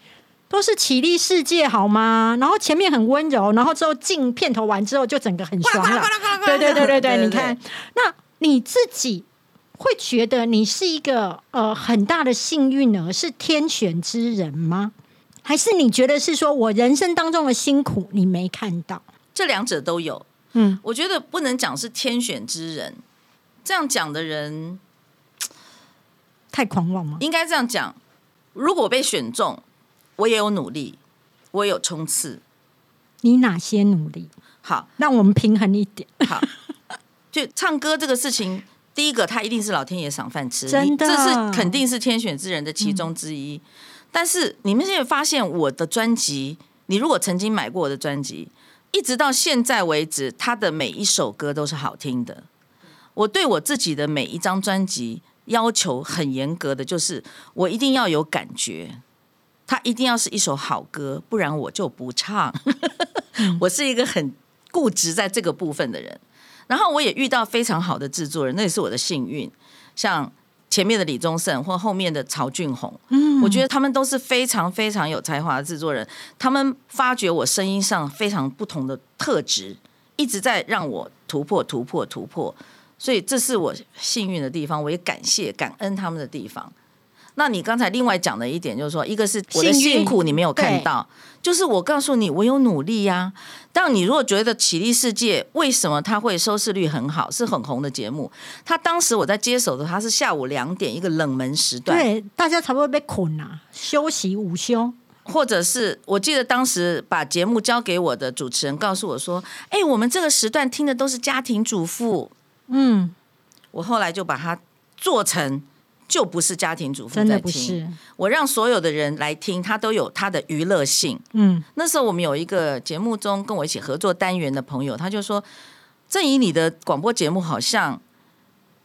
都是起立世界好吗？然后前面很温柔，然后之后进片头完之后就整个很爽了。对对对对对，你看，那你自己会觉得你是一个呃很大的幸运儿，是天选之人吗？还是你觉得是说我人生当中的辛苦你没看到？这两者都有。嗯，我觉得不能讲是天选之人，这样讲的人太狂妄吗？应该这样讲：如果被选中，我也有努力，我也有冲刺。你哪些努力？好，让我们平衡一点。好，就唱歌这个事情，第一个他一定是老天爷赏饭吃，真的这是肯定是天选之人的其中之一。但是你们现在发现我的专辑，你如果曾经买过我的专辑，一直到现在为止，他的每一首歌都是好听的。我对我自己的每一张专辑要求很严格的，就是我一定要有感觉，它一定要是一首好歌，不然我就不唱。我是一个很固执在这个部分的人。然后我也遇到非常好的制作人，那也是我的幸运。像前面的李宗盛或后面的曹俊宏，嗯，我觉得他们都是非常非常有才华的制作人。他们发掘我声音上非常不同的特质，一直在让我突破、突破、突破。所以这是我幸运的地方，我也感谢、感恩他们的地方。那你刚才另外讲的一点就是说，一个是我的运辛苦你没有看到，就是我告诉你我有努力呀、但你如果觉得《起立世界》为什么它会收视率很好，是很红的节目？它当时我在接手的，它是下午两点一个冷门时段，对，大家差不多被捆啊，休息午休。或者是我记得当时把节目交给我的主持人告诉我说：“哎，我们这个时段听的都是家庭主妇。嗯，”我后来就把它做成就不是家庭主妇真的，不是。我让所有的人来听，他都有他的娱乐性。嗯，那时候我们有一个节目中跟我一起合作单元的朋友，他就说：“郑怡，你的广播节目好像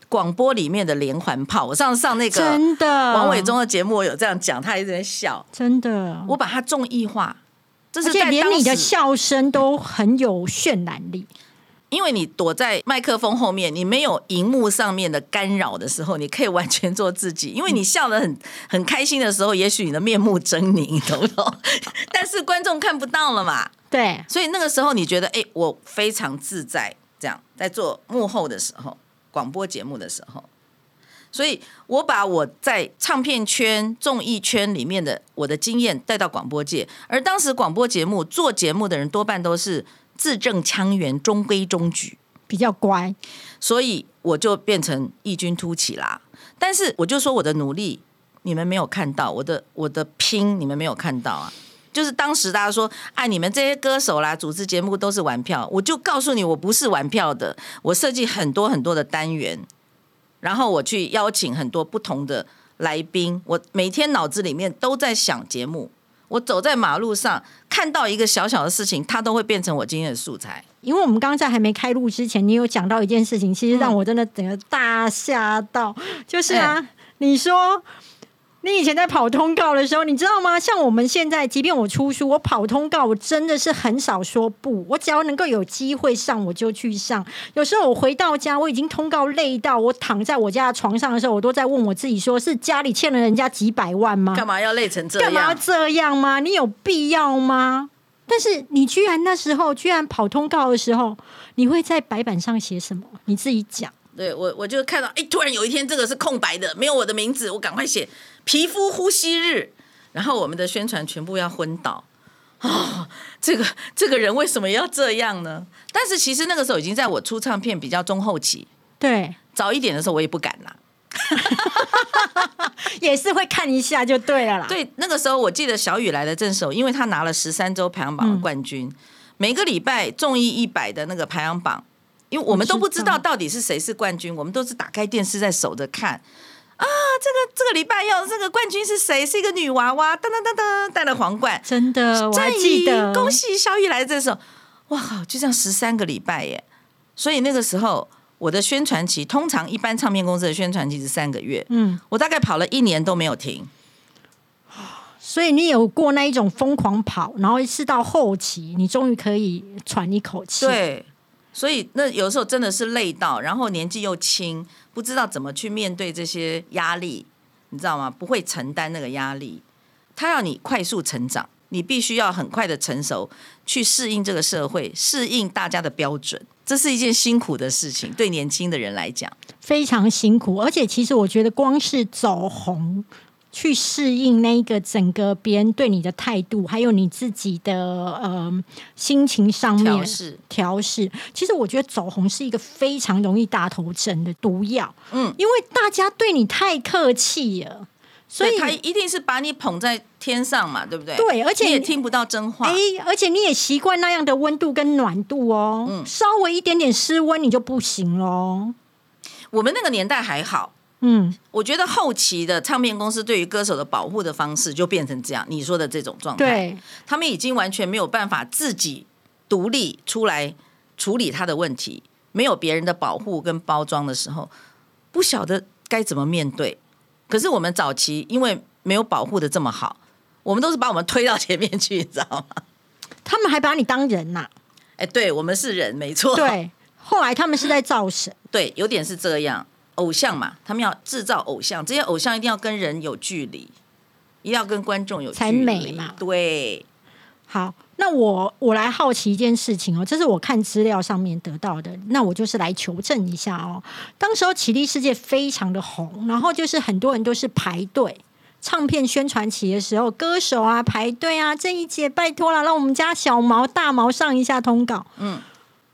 广播里面的连环炮。”我上次上那个真的。王伟忠的节目，我有这样讲，他一直在笑。真的，我把他综艺化，这是连你的笑声都很有渲染力。因为你躲在麦克风后面，你没有荧幕上面的干扰的时候，你可以完全做自己。因为你笑得很 很开心的时候，也许你的面目狰狞，你懂不懂？但是观众看不到了嘛。对，所以那个时候你觉得，哎、我非常自在，这样在做幕后的时候，广播节目的时候，所以我把我在唱片圈、综艺圈里面的我的经验带到广播界，而当时广播节目做节目的人多半都是字正腔圆、中规中矩，比较乖。所以我就变成异军突起啦。但是我就说我的努力，你们没有看到，我的我的拼，你们没有看到啊。就是当时大家说，哎，你们这些歌手啦，主持节目都是玩票，我就告诉你，我不是玩票的。我设计很多很多的单元，然后我去邀请很多不同的来宾，我每天脑子里面都在想节目。我走在马路上看到一个小小的事情，它都会变成我今天的素材。因为我们刚刚在还没开录之前，你有讲到一件事情，其实让我真的整个大吓到，就是啊，你说。你以前在跑通告的时候，你知道吗？像我们现在，即便我出书，我跑通告，我真的是很少说不。我只要能够有机会上，我就去上。有时候我回到家，我已经通告累到，我躺在我家的床上的时候，我都在问我自己说：是家里欠了人家几百万吗？干嘛要累成这样干嘛要？这样吗？你有必要吗？但是你居然那时候居然跑通告的时候，你会在白板上写什么？你自己讲。对我，我就看到，哎，突然有一天这个是空白的，没有我的名字，我赶快写皮肤呼吸日，然后我们的宣传全部要昏倒哦、这个这个人为什么要这样呢？但是其实那个时候已经在我出唱片比较中后期，对，早一点的时候我也不敢啦。也是会看一下就对了啦。对，那个时候我记得小雨来的正手，因为他拿了十三周排行榜的冠军，每个礼拜中意一百的那个排行榜，因为我们都不知道到底是谁是冠军，我们都是打开电视在守着看。啊，这个这个礼拜要这个冠军是谁？是一个女娃娃，噔噔噔噔，戴了皇冠，真的，我还记得，恭喜小雨来的时候，哇靠，就这样十三个礼拜耶！所以那个时候我的宣传期，通常一般唱片公司的宣传期是三个月，嗯，我大概跑了一年都没有停。所以你有过那一种疯狂跑，然后是到后期，你终于可以喘一口气。，对，所以那有时候真的是累到，然后年纪又轻，不知道怎么去面对这些压力，你知道吗？不会承担那个压力，他要你快速成长，你必须要很快的成熟，去适应这个社会，适应大家的标准。这是一件辛苦的事情，对年轻的人来讲。非常辛苦，而且其实我觉得光是走红。去适应那个整个别人对你的态度，还有你自己的呃心情上面调试调试。其实我觉得走红是一个非常容易大头症的毒药，嗯，因为大家对你太客气了，所以他一定是把你捧在天上嘛，对不对？对而且你也听不到真话。哎，而且你也习惯那样的温度跟暖度哦，嗯稍微一点点失温你就不行喽。我们那个年代还好，嗯，我觉得后期的唱片公司对于歌手的保护的方式就变成这样，你说的这种状态，对，他们已经完全没有办法自己独立出来处理他的问题，没有别人的保护跟包装的时候，不晓得该怎么面对。可是我们早期因为没有保护的这么好，我们都是把我们推到前面去，你知道吗？他们还把你当人呐、哎，对我们是人，没错，对，后来他们是在造神，对，有点是这样。偶像嘛，他们要制造偶像，这些偶像一定要跟人有距离，一定要跟观众有距离才美嘛对，好，那我我来好奇一件事情哦，这是我看资料上面得到的，那我就是来求证一下哦。当时候奇力世界非常的红，然后就是很多人都是排队。唱片宣传期的时候，歌手啊排队啊，郑怡姐拜托了，让我们家小毛大毛上一下通告。嗯，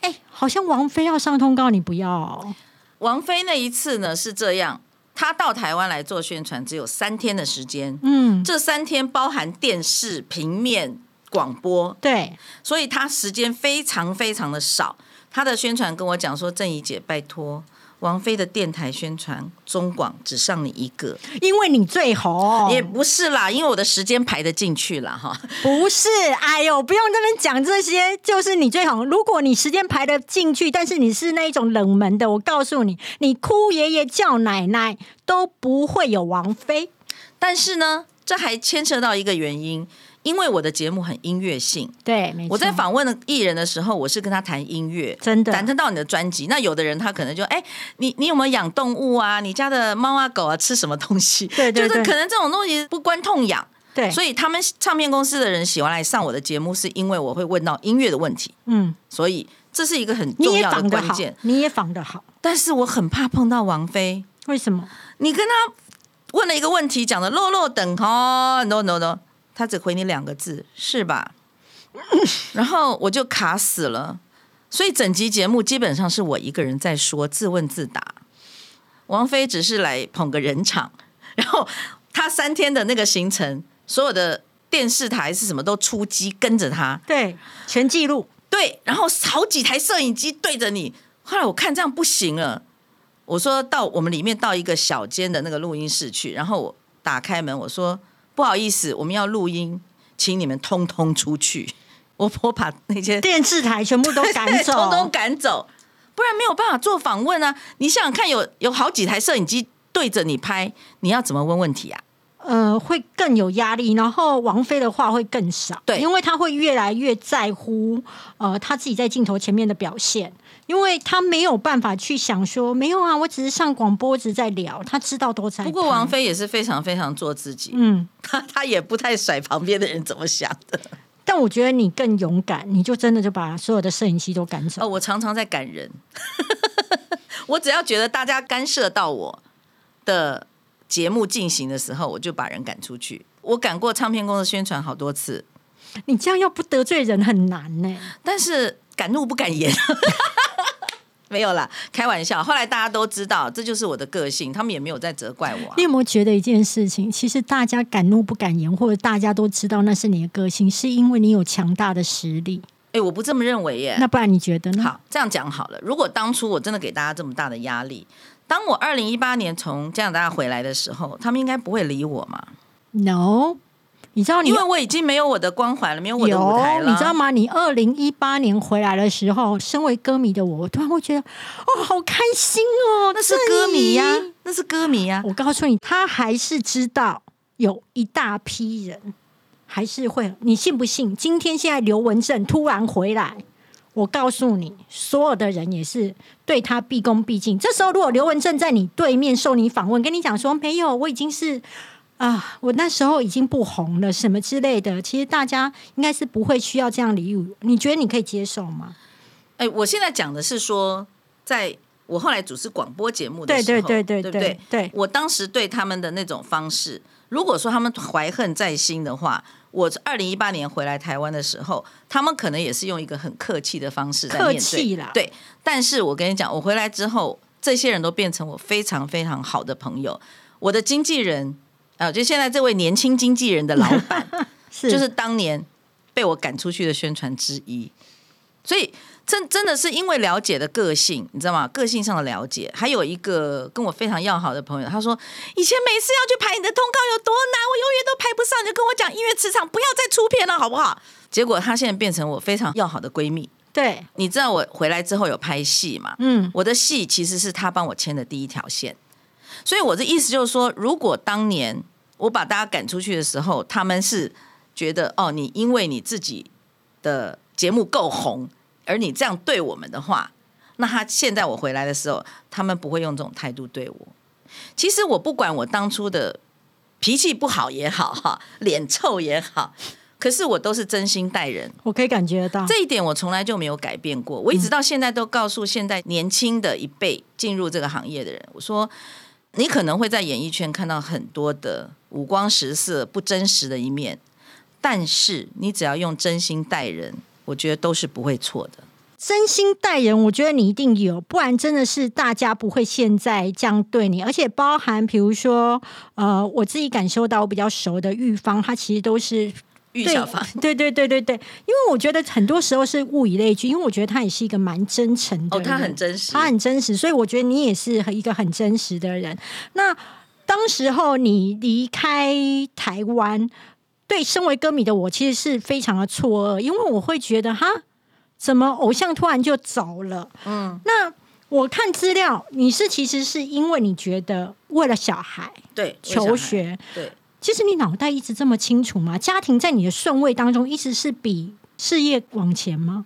哎，好像王菲要上通告，你不要、哦。王菲那一次呢是这样，她到台湾来做宣传，只有三天的时间，嗯，这三天包含电视、平面、广播，对，所以她时间非常非常的少。她的宣传跟我讲说：“郑怡姐，拜托，王菲的电台宣传中广只上你一个，因为你最红，也不是啦，因为我的时间排得进去了哈。不是，哎呦，不用这边讲这些，就是你最红。如果你时间排得进去，但是你是那一种冷门的，我告诉你，你哭爷爷叫奶奶都不会有王菲。但是呢，这还牵扯到一个原因，因为我的节目很音乐性。对，没错。我在访问艺人的时候，我是跟他谈音乐，真的谈得到你的专辑。那有的人他可能就哎，你你有没有养动物啊？你家的猫啊狗啊吃什么东西？对对对就是可能这种东西不关痛痒。对，所以他们唱片公司的人喜欢来上我的节目，是因为我会问到音乐的问题，嗯，所以这是一个很你也重要的仿得好关键。，你也仿得好，但是我很怕碰到王菲，为什么？你跟他问了一个问题，讲的落落等哦，no no no，他只回你两个字，是吧？然后我就卡死了，所以整集节目基本上是我一个人在说，自问自答。王菲只是来捧个人场，然后她三天的那个行程，所有的电视台是什么都出击跟着她，对，全记录。对，然后好几台摄影机对着你。后来我看这样不行了，我说到我们里面到一个小间的那个录音室去，然后我打开门，我说不好意思，我们要录音，请你们通通出去。我我把那些电视台全部都赶走，通通赶走，不然没有办法做访问啊！你想想看有，有好几台摄影机对着你拍，你要怎么问问题啊？呃，会更有压力，然后王菲的话会更少，对因为她会越来越在乎呃她自己在镜头前面的表现，因为他没有办法去想说没有啊，我只是上广播，只是在聊，他知道都在。不过王，菲也是非常非常做自己，嗯，她她也不太甩旁边的人怎么想的。但我觉得你更勇敢，你就真的就把所有的摄影机都赶走。哦，我常常在赶人，我只要觉得大家干涉到我的节目进行的时候，我就把人赶出去。我赶过唱片公司宣传好多次，你这样要不得罪人很难呢、但是敢怒不敢言。没有啦，开玩笑。后来大家都知道，这就是我的个性，他们也没有在责怪我啊、你有没有觉得一件事情？其实大家敢怒不敢言，或者大家都知道那是你的个性，是因为你有强大的实力。哎、我不这么认为耶。那不然你觉得呢？好，这样讲好了。如果当初我真的给大家这么大的压力，当我二零一八年从加拿大回来的时候，他们应该不会理我嘛，No，你知道你因为我已经没有我的光环了，没有我的舞台有，了。你知道？吗？你二零一八年回来的时候，身为歌迷的我，我突然会觉得，哦，好开心哦！那是歌迷呀、那是歌迷呀、我告诉你，他还是知道有一大批人还是会，你信不信？今天现在刘文正突然回来，我告诉你，所有的人也是对他毕恭毕敬。这时候，如果刘文正在你对面受你访问，跟你讲说没有，我已经是。啊，我那时候已经不红了，什么之类的，其实大家应该是不会需要这样礼物。你觉得你可以接受吗？哎、我现在讲的是说，在我后来主持广播节目的对时候，对对对不对？对，我当时对他们的那种方式，如果说他们怀恨在心的话，我二零一八年回来台湾的时候，他们可能也是用一个很客气的方式在面对客气啦对，但是我跟你讲，我回来之后，这些人都变成我非常非常好的朋友。我的经纪人，呃，就现在这位年轻经纪人的老板，是就是当年被我赶出去的宣传之一。所以真真的是因为了解的个性，你知道吗？个性上的了解，还有一个跟我非常要好的朋友，他说以前每次要去排你的通告有多难，我永远都排不上，你就跟我讲音乐磁场不要再出片了，好不好？结果她现在变成我非常要好的闺蜜。对，你知道我回来之后有拍戏嘛？嗯，我的戏其实是她帮我牵的第一条线，所以我的意思就是说，如果当年我把大家赶出去的时候，他们是觉得哦，你因为你自己的节目够红，而你这样对我们的话，那他现在我回来的时候，他们不会用这种态度对我。其实我不管我当初的脾气不好也好，哈，脸臭也好，可是我都是真心待人。我可以感觉得到。这一点我从来就没有改变过。我一直到现在都告诉现在年轻的一辈进入这个行业的人，我说你可能会在演艺圈看到很多的五光十色、不真实的一面，但是你只要用真心待人，我觉得都是不会错的。真心待人，我觉得你一定有，不然真的是大家不会现在这样对你。而且包含比如说，呃，我自己感受到我比较熟的玉芳，她其实都是玉小芳，对对对对对，因为我觉得很多时候是物以类聚，因为我觉得他也是一个蛮真诚的哦，他很真实，他很真实，所以我觉得你也是一个很真实的人。那当时候你离开台湾，对身为歌迷的我，其实是非常的错愕，因为我会觉得哈，怎么偶像突然就走了？嗯，那我看资料，你是其实是因为你觉得为了小孩对，求学，对。其实你脑袋一直这么清楚吗？家庭在你的顺位当中一直是比事业往前吗？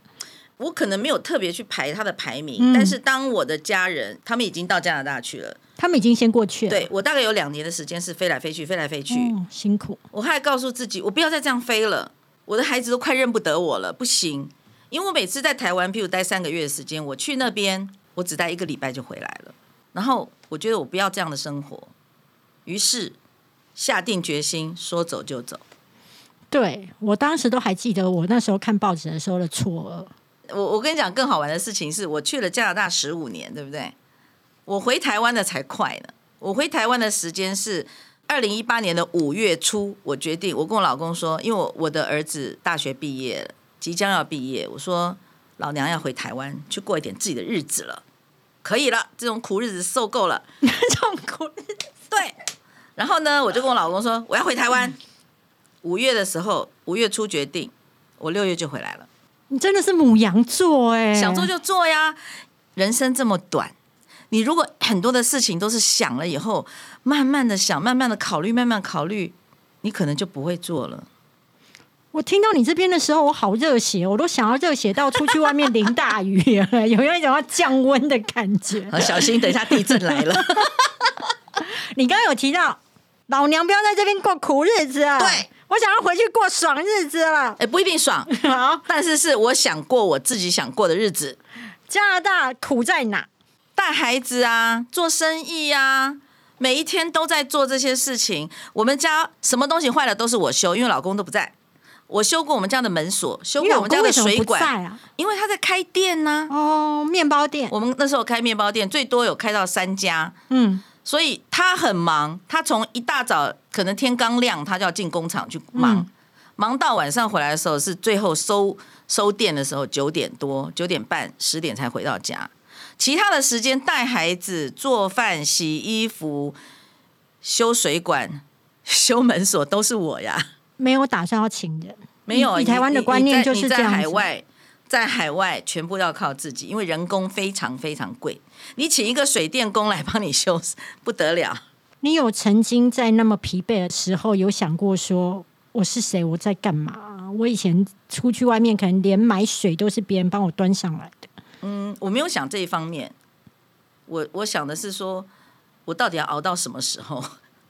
我可能没有特别去排他的排名，嗯但是当我的家人他们已经到加拿大去了，他们已经先过去了，对我大概有两年的时间是飞来飞去，飞来飞去。哦，辛苦。我还告诉自己，我不要再这样飞了，我的孩子都快认不得我了，不行。因为我每次在台湾，譬如待三个月的时间，我去那边，我只待一个礼拜就回来了。然后我觉得我不要这样的生活，于是下定决心说走就走。对我当时都还记得，我那时候看报纸的时候的错愕。我我跟你讲，更好玩的事情是我去了加拿大十五年，对不对？我回台湾的才快呢。我回台湾的时间是二零一八年的五月初，我决定，我跟我老公说，因为我我的儿子大学毕业了，即将要毕业，我说老娘要回台湾去过一点自己的日子了，可以了，这种苦日子受够了。痛苦日子。对，然后呢，我就跟我老公说，我要回台湾。五月的时候，五月初决定，我六月就回来了。你真的是母羊座哎，想做就做呀，人生这么短，你如果很多的事情都是想了以后，慢慢的想，慢慢的考虑，慢慢考虑，你可能就不会做了。我听到你这边的时候，我好热血，我都想要热血到出去外面淋大雨有没，有一种要降温的感觉。啊小心，等一下地震来了。你刚刚有提到老娘不要在这边过苦日子啊，对我想要回去过爽日子了。哎，不一定爽，好，但是是我想过我自己想过的日子，加拿大苦在哪？带孩子啊，做生意啊。每一天都在做这些事情。我们家什么东西坏了都是我修，因为老公都不在。我修过我们家的门锁，修过我们家的水管，在啊？因为他在开店呢、哦，面包店，我们那时候开面包店，最多有开到三家，嗯，所以他很忙。他从一大早可能天刚亮，他就要进工厂去忙，嗯忙到晚上回来的时候是最后收收店的时候九点多、九点半、十点才回到家。其他的时间带孩子、做饭、洗衣服、修水管、修门锁都是我呀。没有打算要请人，没有，以台湾的观念就是这样。海外，在海外全部要靠自己，因为人工非常非常贵。你请一个水电工来帮你修，不得了。你有曾经在那么疲惫的时候，有想过说我是谁？我在干嘛？我以前出去外面，可能连买水都是别人帮我端上来的。嗯，我没有想这一方面。我我想的是说，我到底要熬到什么时候？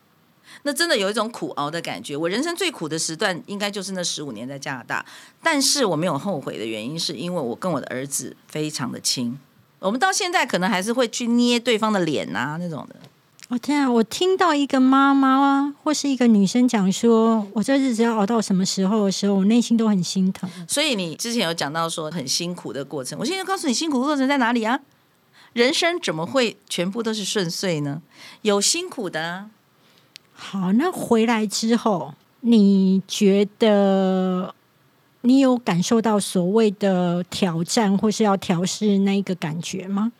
那真的有一种苦熬的感觉。我人生最苦的时段，应该就是那十五年在加拿大。但是我没有后悔的原因，是因为我跟我的儿子非常的亲。我们到现在可能还是会去捏对方的脸啊，那种的。我天啊！我听到一个妈妈或是一个女生讲说，我这日子要熬到什么时候的时候，我内心都很心疼。所以你之前有讲到说很辛苦的过程，我现在告诉你辛苦的过程在哪里啊？人生怎么会全部都是顺遂呢？有辛苦的。好，那回来之后，你觉得你有感受到所谓的挑战，或是要调试那一个感觉吗？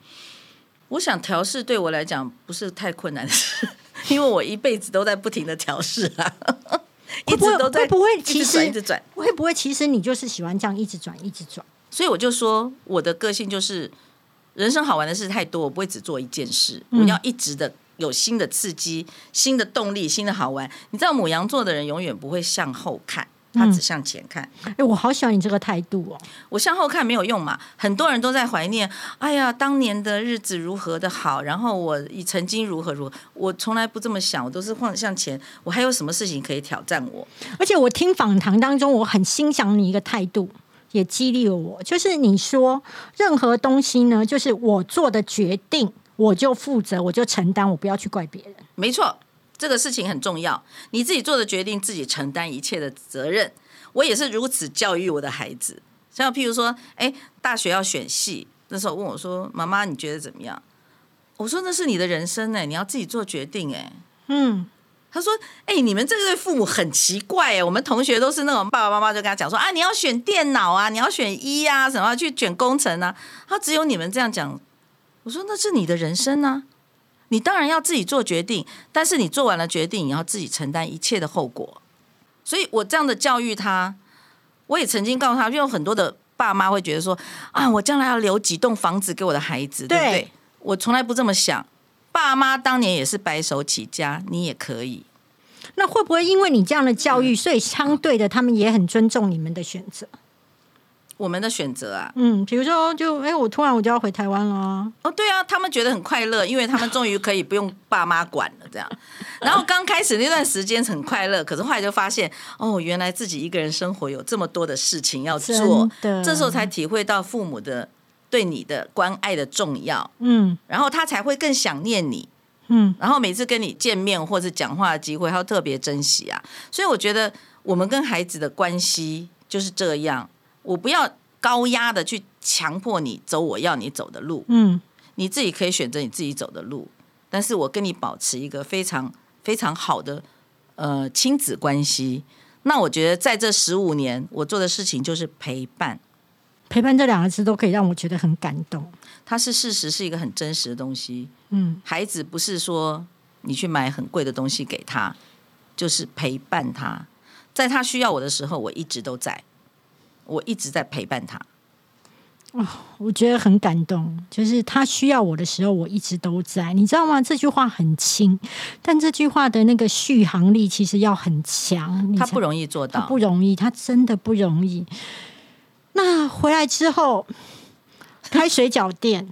我想调试对我来讲不是太困难的事，因为我一辈子都在不停的调试啊，一直都在不会其实一直转，会不会其实你就是喜欢这样一直转一直转？所以我就说我的个性就是人生好玩的事太多，我不会只做一件事，我要一直的。有新的刺激、新的动力、新的好玩。你知道，母羊座的人永远不会向后看，他只向前看。哎，我好喜欢你这个态度哦！我向后看没有用嘛？很多人都在怀念，哎呀，当年的日子如何的好，然后我曾经如何如何。我从来不这么想，我都是放向前。我还有什么事情可以挑战我？而且我听访谈当中，我很欣赏你一个态度，也激励了我。就是你说，任何东西呢，就是我做的决定。我就负责，我就承担，我不要去怪别人。没错，这个事情很重要。你自己做的决定，自己承担一切的责任。我也是如此教育我的孩子。像譬如说，哎，大学要选系，那时候问我说：“妈妈，你觉得怎么样？”我说：“那是你的人生哎，你要自己做决定哎。”嗯，他说：“哎，你们这对父母很奇怪哎，我们同学都是那种爸爸妈妈就跟他讲说啊，你要选电脑啊，你要选医啊，什么去卷工程啊，他只有你们这样讲。”我说那是你的人生呢，你当然要自己做决定，但是你做完了决定，你要自己承担一切的后果。所以我这样的教育他，我也曾经告诉他，因为很多的爸妈会觉得说啊，我将来要留几栋房子给我的孩子，对不对？我从来不这么想，爸妈当年也是白手起家，你也可以。那会不会因为你这样的教育，所以相对的，他们也很尊重你们的选择？我们的选择啊，嗯，比如说，就哎，我突然我就要回台湾了。哦，对啊，他们觉得很快乐，因为他们终于可以不用爸妈管了，这样。然后刚开始那段时间很快乐，可是后来就发现，哦，原来自己一个人生活有这么多的事情要做，这时候才体会到父母的对你的关爱的重要。嗯，然后他才会更想念你。嗯，然后每次跟你见面或者讲话的机会，他特别珍惜啊。所以我觉得我们跟孩子的关系就是这样。我不要高压的去强迫你走我要你走的路，嗯，你自己可以选择你自己走的路，但是我跟你保持一个非常非常好的呃亲子关系。那我觉得在这十五年，我做的事情就是陪伴，陪伴这两个字都可以让我觉得很感动。它是事实，是一个很真实的东西。嗯，孩子不是说你去买很贵的东西给他，就是陪伴他，在他需要我的时候，我一直都在。我一直在陪伴他，哦，我觉得很感动。就是他需要我的时候，我一直都在。你知道吗？这句话很轻，但这句话的那个续航力其实要很强。他不容易做到，不容易，他真的不容易。那回来之后开水饺店，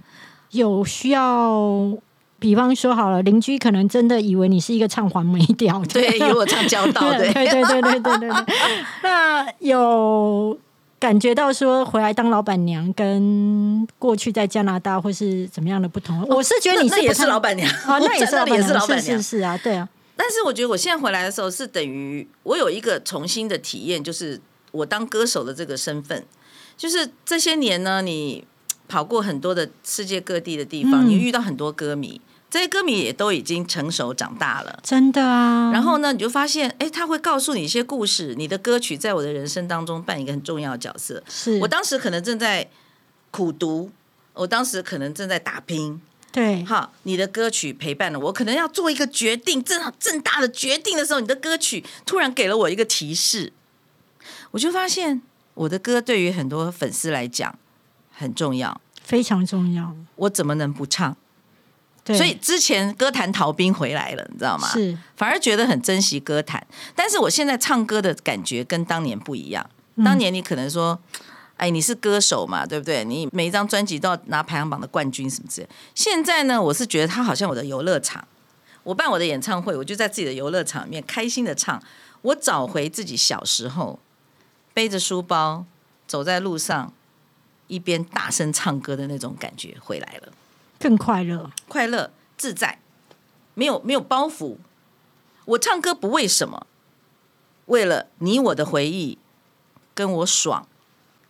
有需要，比方说好了，邻居可能真的以为你是一个唱黄梅调，对，以为我唱交道，对，对，对，对，对，对，对。那有。感觉到说回来当老板娘跟过去在加拿大或是怎么样的不同，我是觉得你是也是老板娘啊，那也是也是老板娘，是是啊，对啊。但是我觉得我现在回来的时候是等于我有一个重新的体验，就是我当歌手的这个身份，就是这些年呢，你跑过很多的世界各地的地方，你遇到很多歌迷。这些歌迷也都已经成熟长大了，真的啊。然后呢，你就发现，哎，他会告诉你一些故事。你的歌曲在我的人生当中扮演一个很重要的角色。是我当时可能正在苦读，我当时可能正在打拼，对，好，你的歌曲陪伴了我，可能要做一个决定，正正大的决定的时候，你的歌曲突然给了我一个提示，我就发现我的歌对于很多粉丝来讲很重要，非常重要。我怎么能不唱？对，所以之前歌坛逃兵回来了，你知道吗？是反而觉得很珍惜歌坛，但是我现在唱歌的感觉跟当年不一样。嗯当年你可能说，哎，你是歌手嘛，对不对？你每一张专辑都要拿排行榜的冠军什么之类。现在呢，我是觉得它好像我的游乐场，我办我的演唱会，我就在自己的游乐场里面开心的唱，我找回自己小时候背着书包走在路上，一边大声唱歌的那种感觉回来了。更快乐。快乐自在，没有没有包袱。我唱歌不为什么，为了你我的回忆，跟我爽。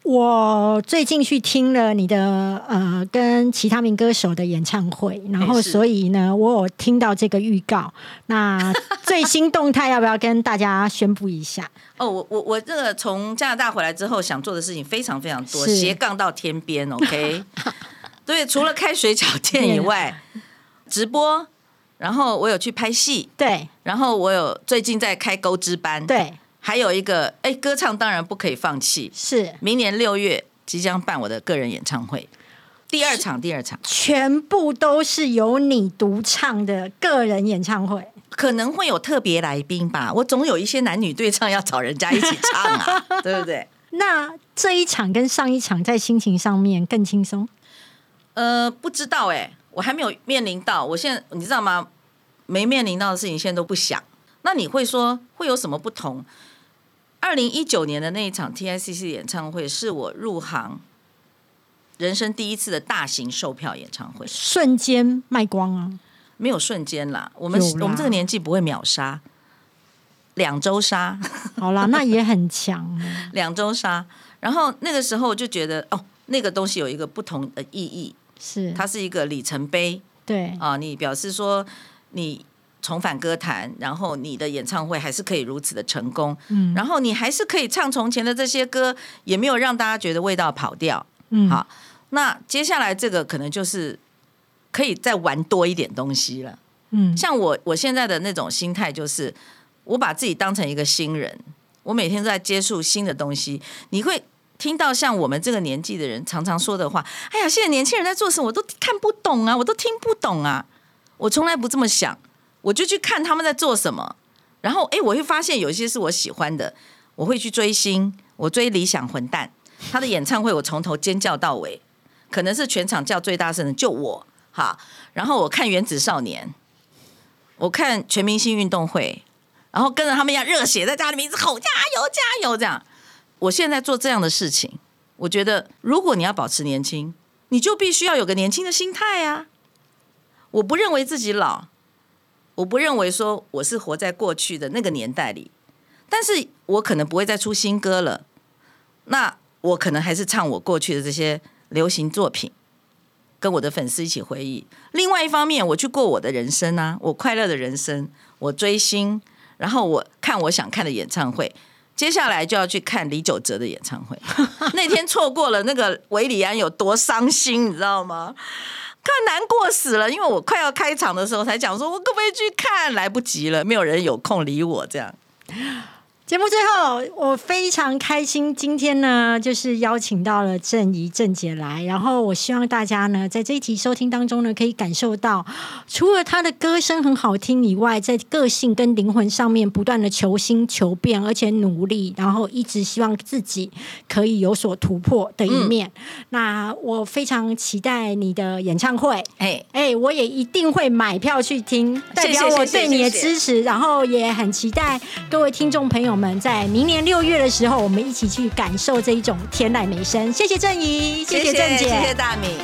我最近去听了你的呃跟其他名歌手的演唱会，然后所以呢，我有听到这个预告。那 最新动态要不要跟大家宣布一下？哦，我我我这个从加拿大回来之后，想做的事情非常非常多，斜杠到天边，OK。对，除了开水饺店以外，直播，然后我有去拍戏，对。然后我有最近在开钩织班，，对，还有一个哎，歌唱当然不可以放弃，是。明年六月即将办我的个人演唱会，第二场，第二场。全部都是由你独唱的个人演唱会。可能会有特别来宾吧，我总有一些男女对唱要找人家一起唱啊，对不对？那这一场跟上一场在心情上面更轻松，呃，不知道哎、我还没有面临到，我现在你知道吗？没面临到的事情，现在都不想。那你会说会有什么不同？二零一九年的那一场 TICC 演唱会，是我入行人生第一次的大型售票演唱会，瞬间卖光啊！没有瞬间啦。我们我们这个年纪不会秒杀，两周杀，好啦，那也很强啊。两周杀。然后那个时候我就觉得，哦，那个东西有一个不同的意义，是，它是一个里程碑。对，啊，你表示说你重返歌坛，然后你的演唱会还是可以如此的成功，嗯然后你还是可以唱从前的这些歌，也没有让大家觉得味道跑掉。嗯，好，那接下来这个可能就是可以再玩多一点东西了。嗯，像我我现在的那种心态就是，我把自己当成一个新人，我每天都在接触新的东西。你会听到像我们这个年纪的人常常说的话：“哎呀，现在年轻人在做什么，我都看不懂啊，我都听不懂啊。”我从来不这么想，我就去看他们在做什么，然后哎，我会发现有一些是我喜欢的，我会去追星，我追理想混蛋，他的演唱会我从头尖叫到尾，可能是全场叫最大声的就我哈，然后我看原子少年。我看全明星运动会，然后跟着他们一样热血，在家里面一直吼加油加油这样。我现在做这样的事情，我觉得如果你要保持年轻，你就必须要有个年轻的心态啊。我不认为自己老，我不认为说我是活在过去的那个年代里，但是我可能不会再出新歌了。那我可能还是唱我过去的这些流行作品。跟我的粉丝一起回忆。另外一方面，我去过我的人生啊，我快乐的人生，我追星，然后我看我想看的演唱会。接下来就要去看李玖哲的演唱会。那天错过了那个韦礼安有多伤心，你知道吗？看难过死了，因为我快要开场的时候才讲说，我可不可以去看？来不及了，没有人有空理我，这样。节目最后，我非常开心，今天呢，就是邀请到了郑怡郑姐来，然后我希望大家呢，在这一集收听当中呢，可以感受到，除了她的歌声很好听以外，在个性跟灵魂上面不断的求新求变，而且努力，然后一直希望自己可以有所突破的一面。那我非常期待你的演唱会，哎，哎、我也一定会买票去听，代表我对你的支持，然后也很期待各位听众朋友们在明年六月的时候，我们一起去感受这一种天籁美声。谢谢郑怡，谢郑姐，谢谢大米。